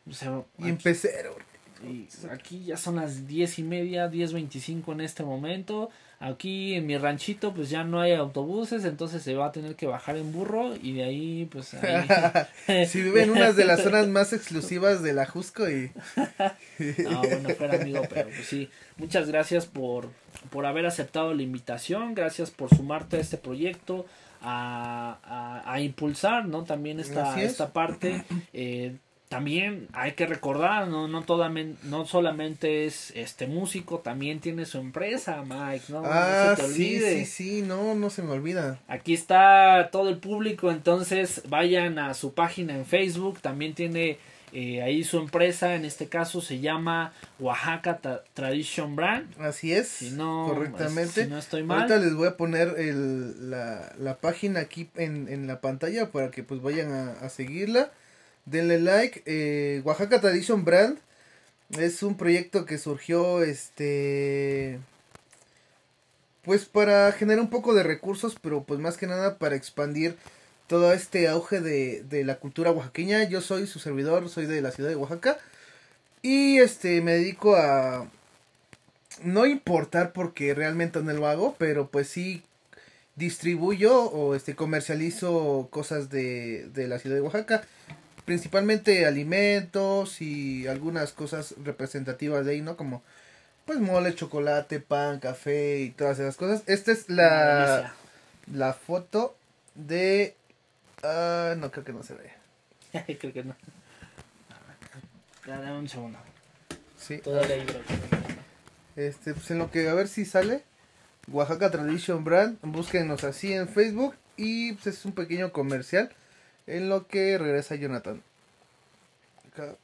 O sea, y Pecero. Y aquí ya son las diez y media, diez veinticinco en este momento. Aquí en mi ranchito pues ya no hay autobuses, entonces se va a tener que bajar en burro y de ahí pues... Ahí... si vive en una de las zonas más exclusivas de la Jusco y... no, bueno, fuera amigo, pero pues sí. Muchas gracias por, por haber aceptado la invitación, gracias por sumarte a este proyecto, a, a, a impulsar, ¿no? También esta, esta parte. Eh, también hay que recordar, no, no, toda, no solamente es este músico, también tiene su empresa, Mike, ¿no? Ah, no se te olvide. sí, sí, sí, no, no se me olvida. Aquí está todo el público, entonces vayan a su página en Facebook, también tiene eh, ahí su empresa, en este caso se llama Oaxaca Tra Tradition Brand. Así es, si no, correctamente. Si no estoy mal. Ahorita les voy a poner el, la, la página aquí en, en la pantalla para que pues vayan a, a seguirla denle like. Eh, Oaxaca Tradition Brand es un proyecto que surgió, este, pues para generar un poco de recursos, pero pues más que nada para expandir todo este auge de, de la cultura oaxaqueña. Yo soy su servidor, soy de la ciudad de Oaxaca y este me dedico a no importar porque realmente no lo hago, pero pues sí distribuyo o este comercializo cosas de, de la ciudad de Oaxaca principalmente alimentos y algunas cosas representativas de ahí, ¿no? Como pues mole, chocolate, pan, café y todas esas cosas. Esta es la la foto de uh, no creo que no se ve. creo que no. Dame un segundo. Sí. Todavía hay Este, pues en lo que a ver si sale Oaxaca Tradition Brand, búsquenos así en Facebook y pues es un pequeño comercial en lo que regresa Jonathan. Acá.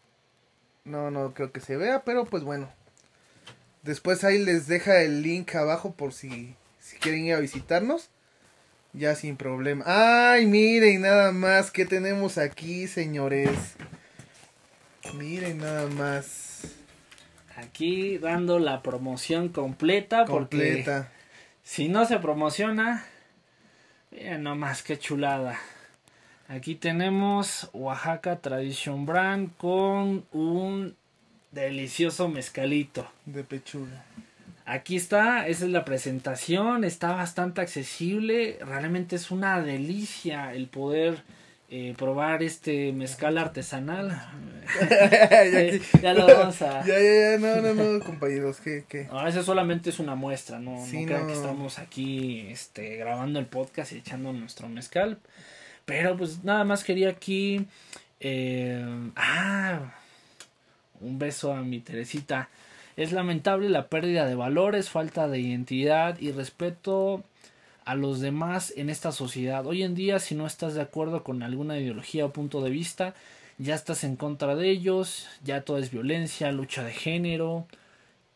No, no creo que se vea, pero pues bueno. Después ahí les deja el link abajo por si, si quieren ir a visitarnos. Ya sin problema. Ay, miren nada más que tenemos aquí, señores. Miren nada más. Aquí dando la promoción completa. Completa. Porque si no se promociona, miren nomás qué chulada. Aquí tenemos Oaxaca Tradition Brand con un delicioso mezcalito. De pechuga. Aquí está, esa es la presentación, está bastante accesible, realmente es una delicia el poder eh, probar este mezcal artesanal. ya, ya, lo vamos a... Ya, ya, ya, no, no, no, compañeros, que... No, eso solamente es una muestra, no, sí, no crean no. que estamos aquí este, grabando el podcast y echando nuestro mezcal. Pero pues nada más quería aquí... Eh, ah, un beso a mi Teresita. Es lamentable la pérdida de valores, falta de identidad y respeto a los demás en esta sociedad. Hoy en día, si no estás de acuerdo con alguna ideología o punto de vista, ya estás en contra de ellos, ya todo es violencia, lucha de género.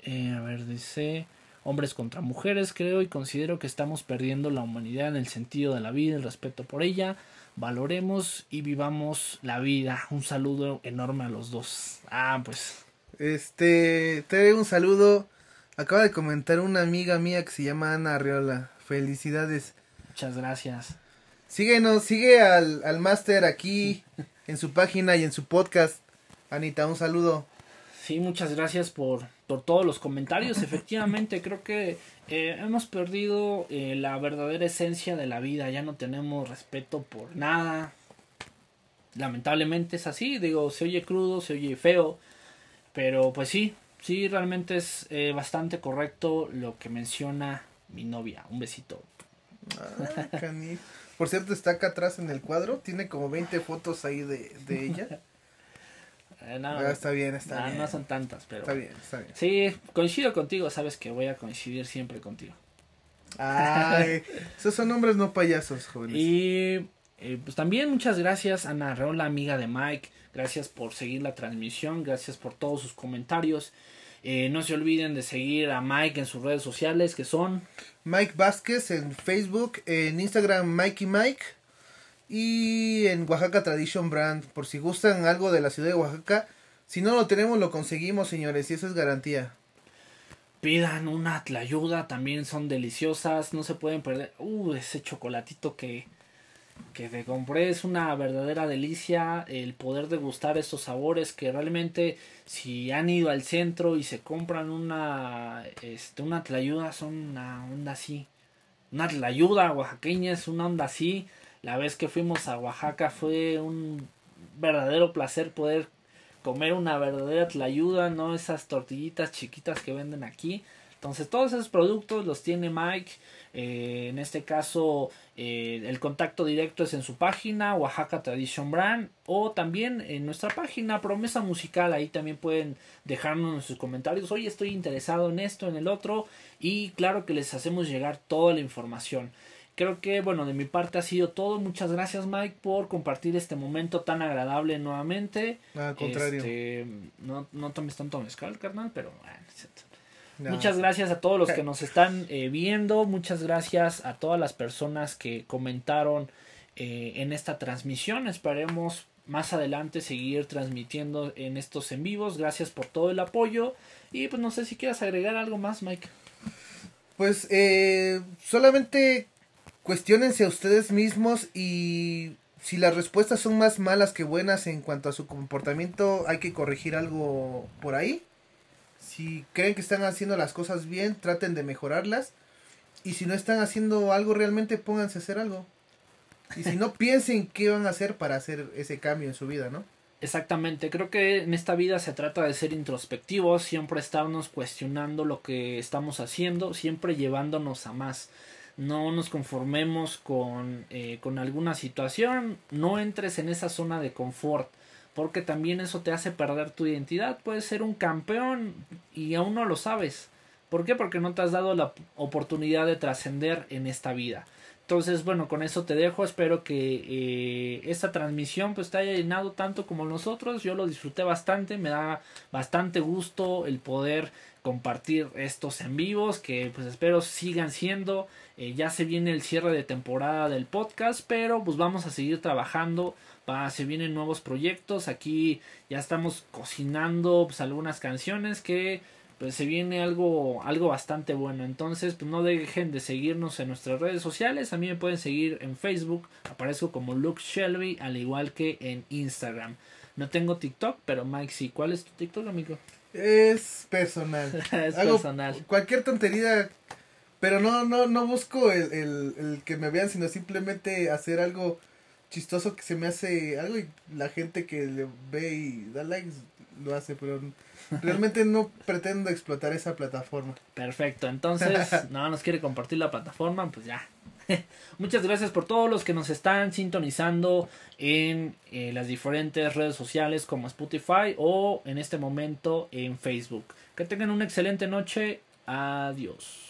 Eh, a ver, dice hombres contra mujeres, creo, y considero que estamos perdiendo la humanidad en el sentido de la vida, el respeto por ella. Valoremos y vivamos la vida. Un saludo enorme a los dos. Ah, pues. Este, te doy un saludo. Acaba de comentar una amiga mía que se llama Ana Arriola. Felicidades. Muchas gracias. Síguenos, sigue al, al máster aquí en su página y en su podcast. Anita, un saludo. Sí, muchas gracias por, por todos los comentarios. Efectivamente, creo que eh, hemos perdido eh, la verdadera esencia de la vida. Ya no tenemos respeto por nada. Lamentablemente es así. Digo, se oye crudo, se oye feo. Pero pues sí, sí, realmente es eh, bastante correcto lo que menciona mi novia. Un besito. Ah, Por cierto, está acá atrás en el cuadro. Tiene como 20 fotos ahí de, de ella. Eh, no, está bien, está no, bien. no son tantas, pero... Está bien, está bien. Sí, coincido contigo, sabes que voy a coincidir siempre contigo. Ay, esos son hombres no payasos, jóvenes. Y eh, pues también muchas gracias a Ana Reola, amiga de Mike. Gracias por seguir la transmisión, gracias por todos sus comentarios. Eh, no se olviden de seguir a Mike en sus redes sociales que son Mike Vázquez en Facebook, en Instagram Mikey Mike y en Oaxaca Tradition Brand. Por si gustan algo de la ciudad de Oaxaca, si no lo tenemos lo conseguimos, señores, y eso es garantía. pidan una tlayuda, también son deliciosas, no se pueden perder. Uh, ese chocolatito que, que te compré es una verdadera delicia el poder degustar estos sabores que realmente si han ido al centro y se compran una este una tlayuda son una onda así. Una tlayuda oaxaqueña es una onda así. La vez que fuimos a Oaxaca fue un verdadero placer poder comer una verdadera tlayuda, no esas tortillitas chiquitas que venden aquí. Entonces todos esos productos los tiene Mike. Eh, en este caso eh, el contacto directo es en su página Oaxaca Tradition Brand o también en nuestra página Promesa Musical. Ahí también pueden dejarnos sus comentarios. Oye, estoy interesado en esto, en el otro. Y claro que les hacemos llegar toda la información. Creo que, bueno, de mi parte ha sido todo. Muchas gracias, Mike, por compartir este momento tan agradable nuevamente. Al contrario. Este, no, no tomes tanto mezcal, carnal, pero bueno. No. Muchas gracias a todos los que nos están eh, viendo. Muchas gracias a todas las personas que comentaron eh, en esta transmisión. Esperemos más adelante seguir transmitiendo en estos en vivos. Gracias por todo el apoyo. Y pues no sé si quieras agregar algo más, Mike. Pues eh, solamente cuestionense a ustedes mismos y si las respuestas son más malas que buenas en cuanto a su comportamiento, hay que corregir algo por ahí. Si creen que están haciendo las cosas bien, traten de mejorarlas. Y si no están haciendo algo realmente, pónganse a hacer algo. Y si no, piensen qué van a hacer para hacer ese cambio en su vida, ¿no? Exactamente, creo que en esta vida se trata de ser introspectivos, siempre estarnos cuestionando lo que estamos haciendo, siempre llevándonos a más. No nos conformemos con, eh, con alguna situación, no entres en esa zona de confort, porque también eso te hace perder tu identidad. Puedes ser un campeón y aún no lo sabes. ¿Por qué? Porque no te has dado la oportunidad de trascender en esta vida. Entonces, bueno, con eso te dejo. Espero que eh, esta transmisión pues te haya llenado tanto como nosotros. Yo lo disfruté bastante. Me da bastante gusto el poder compartir estos en vivos que pues espero sigan siendo. Eh, ya se viene el cierre de temporada del podcast, pero pues vamos a seguir trabajando. Va, se vienen nuevos proyectos. Aquí ya estamos cocinando pues, algunas canciones que pues se viene algo algo bastante bueno entonces pues no dejen de seguirnos en nuestras redes sociales a mí me pueden seguir en Facebook aparezco como Luke Shelby al igual que en Instagram no tengo TikTok pero Mike sí ¿cuál es tu TikTok amigo? Es personal. es Hago personal Cualquier tontería. Pero no, no, no busco el, el, el que me vean, sino simplemente hacer algo chistoso que se me hace algo y la gente que le ve y da likes lo hace, pero realmente no pretendo explotar esa plataforma. Perfecto, entonces no nos quiere compartir la plataforma, pues ya. Muchas gracias por todos los que nos están sintonizando en eh, las diferentes redes sociales como Spotify o en este momento en Facebook. Que tengan una excelente noche. Adiós.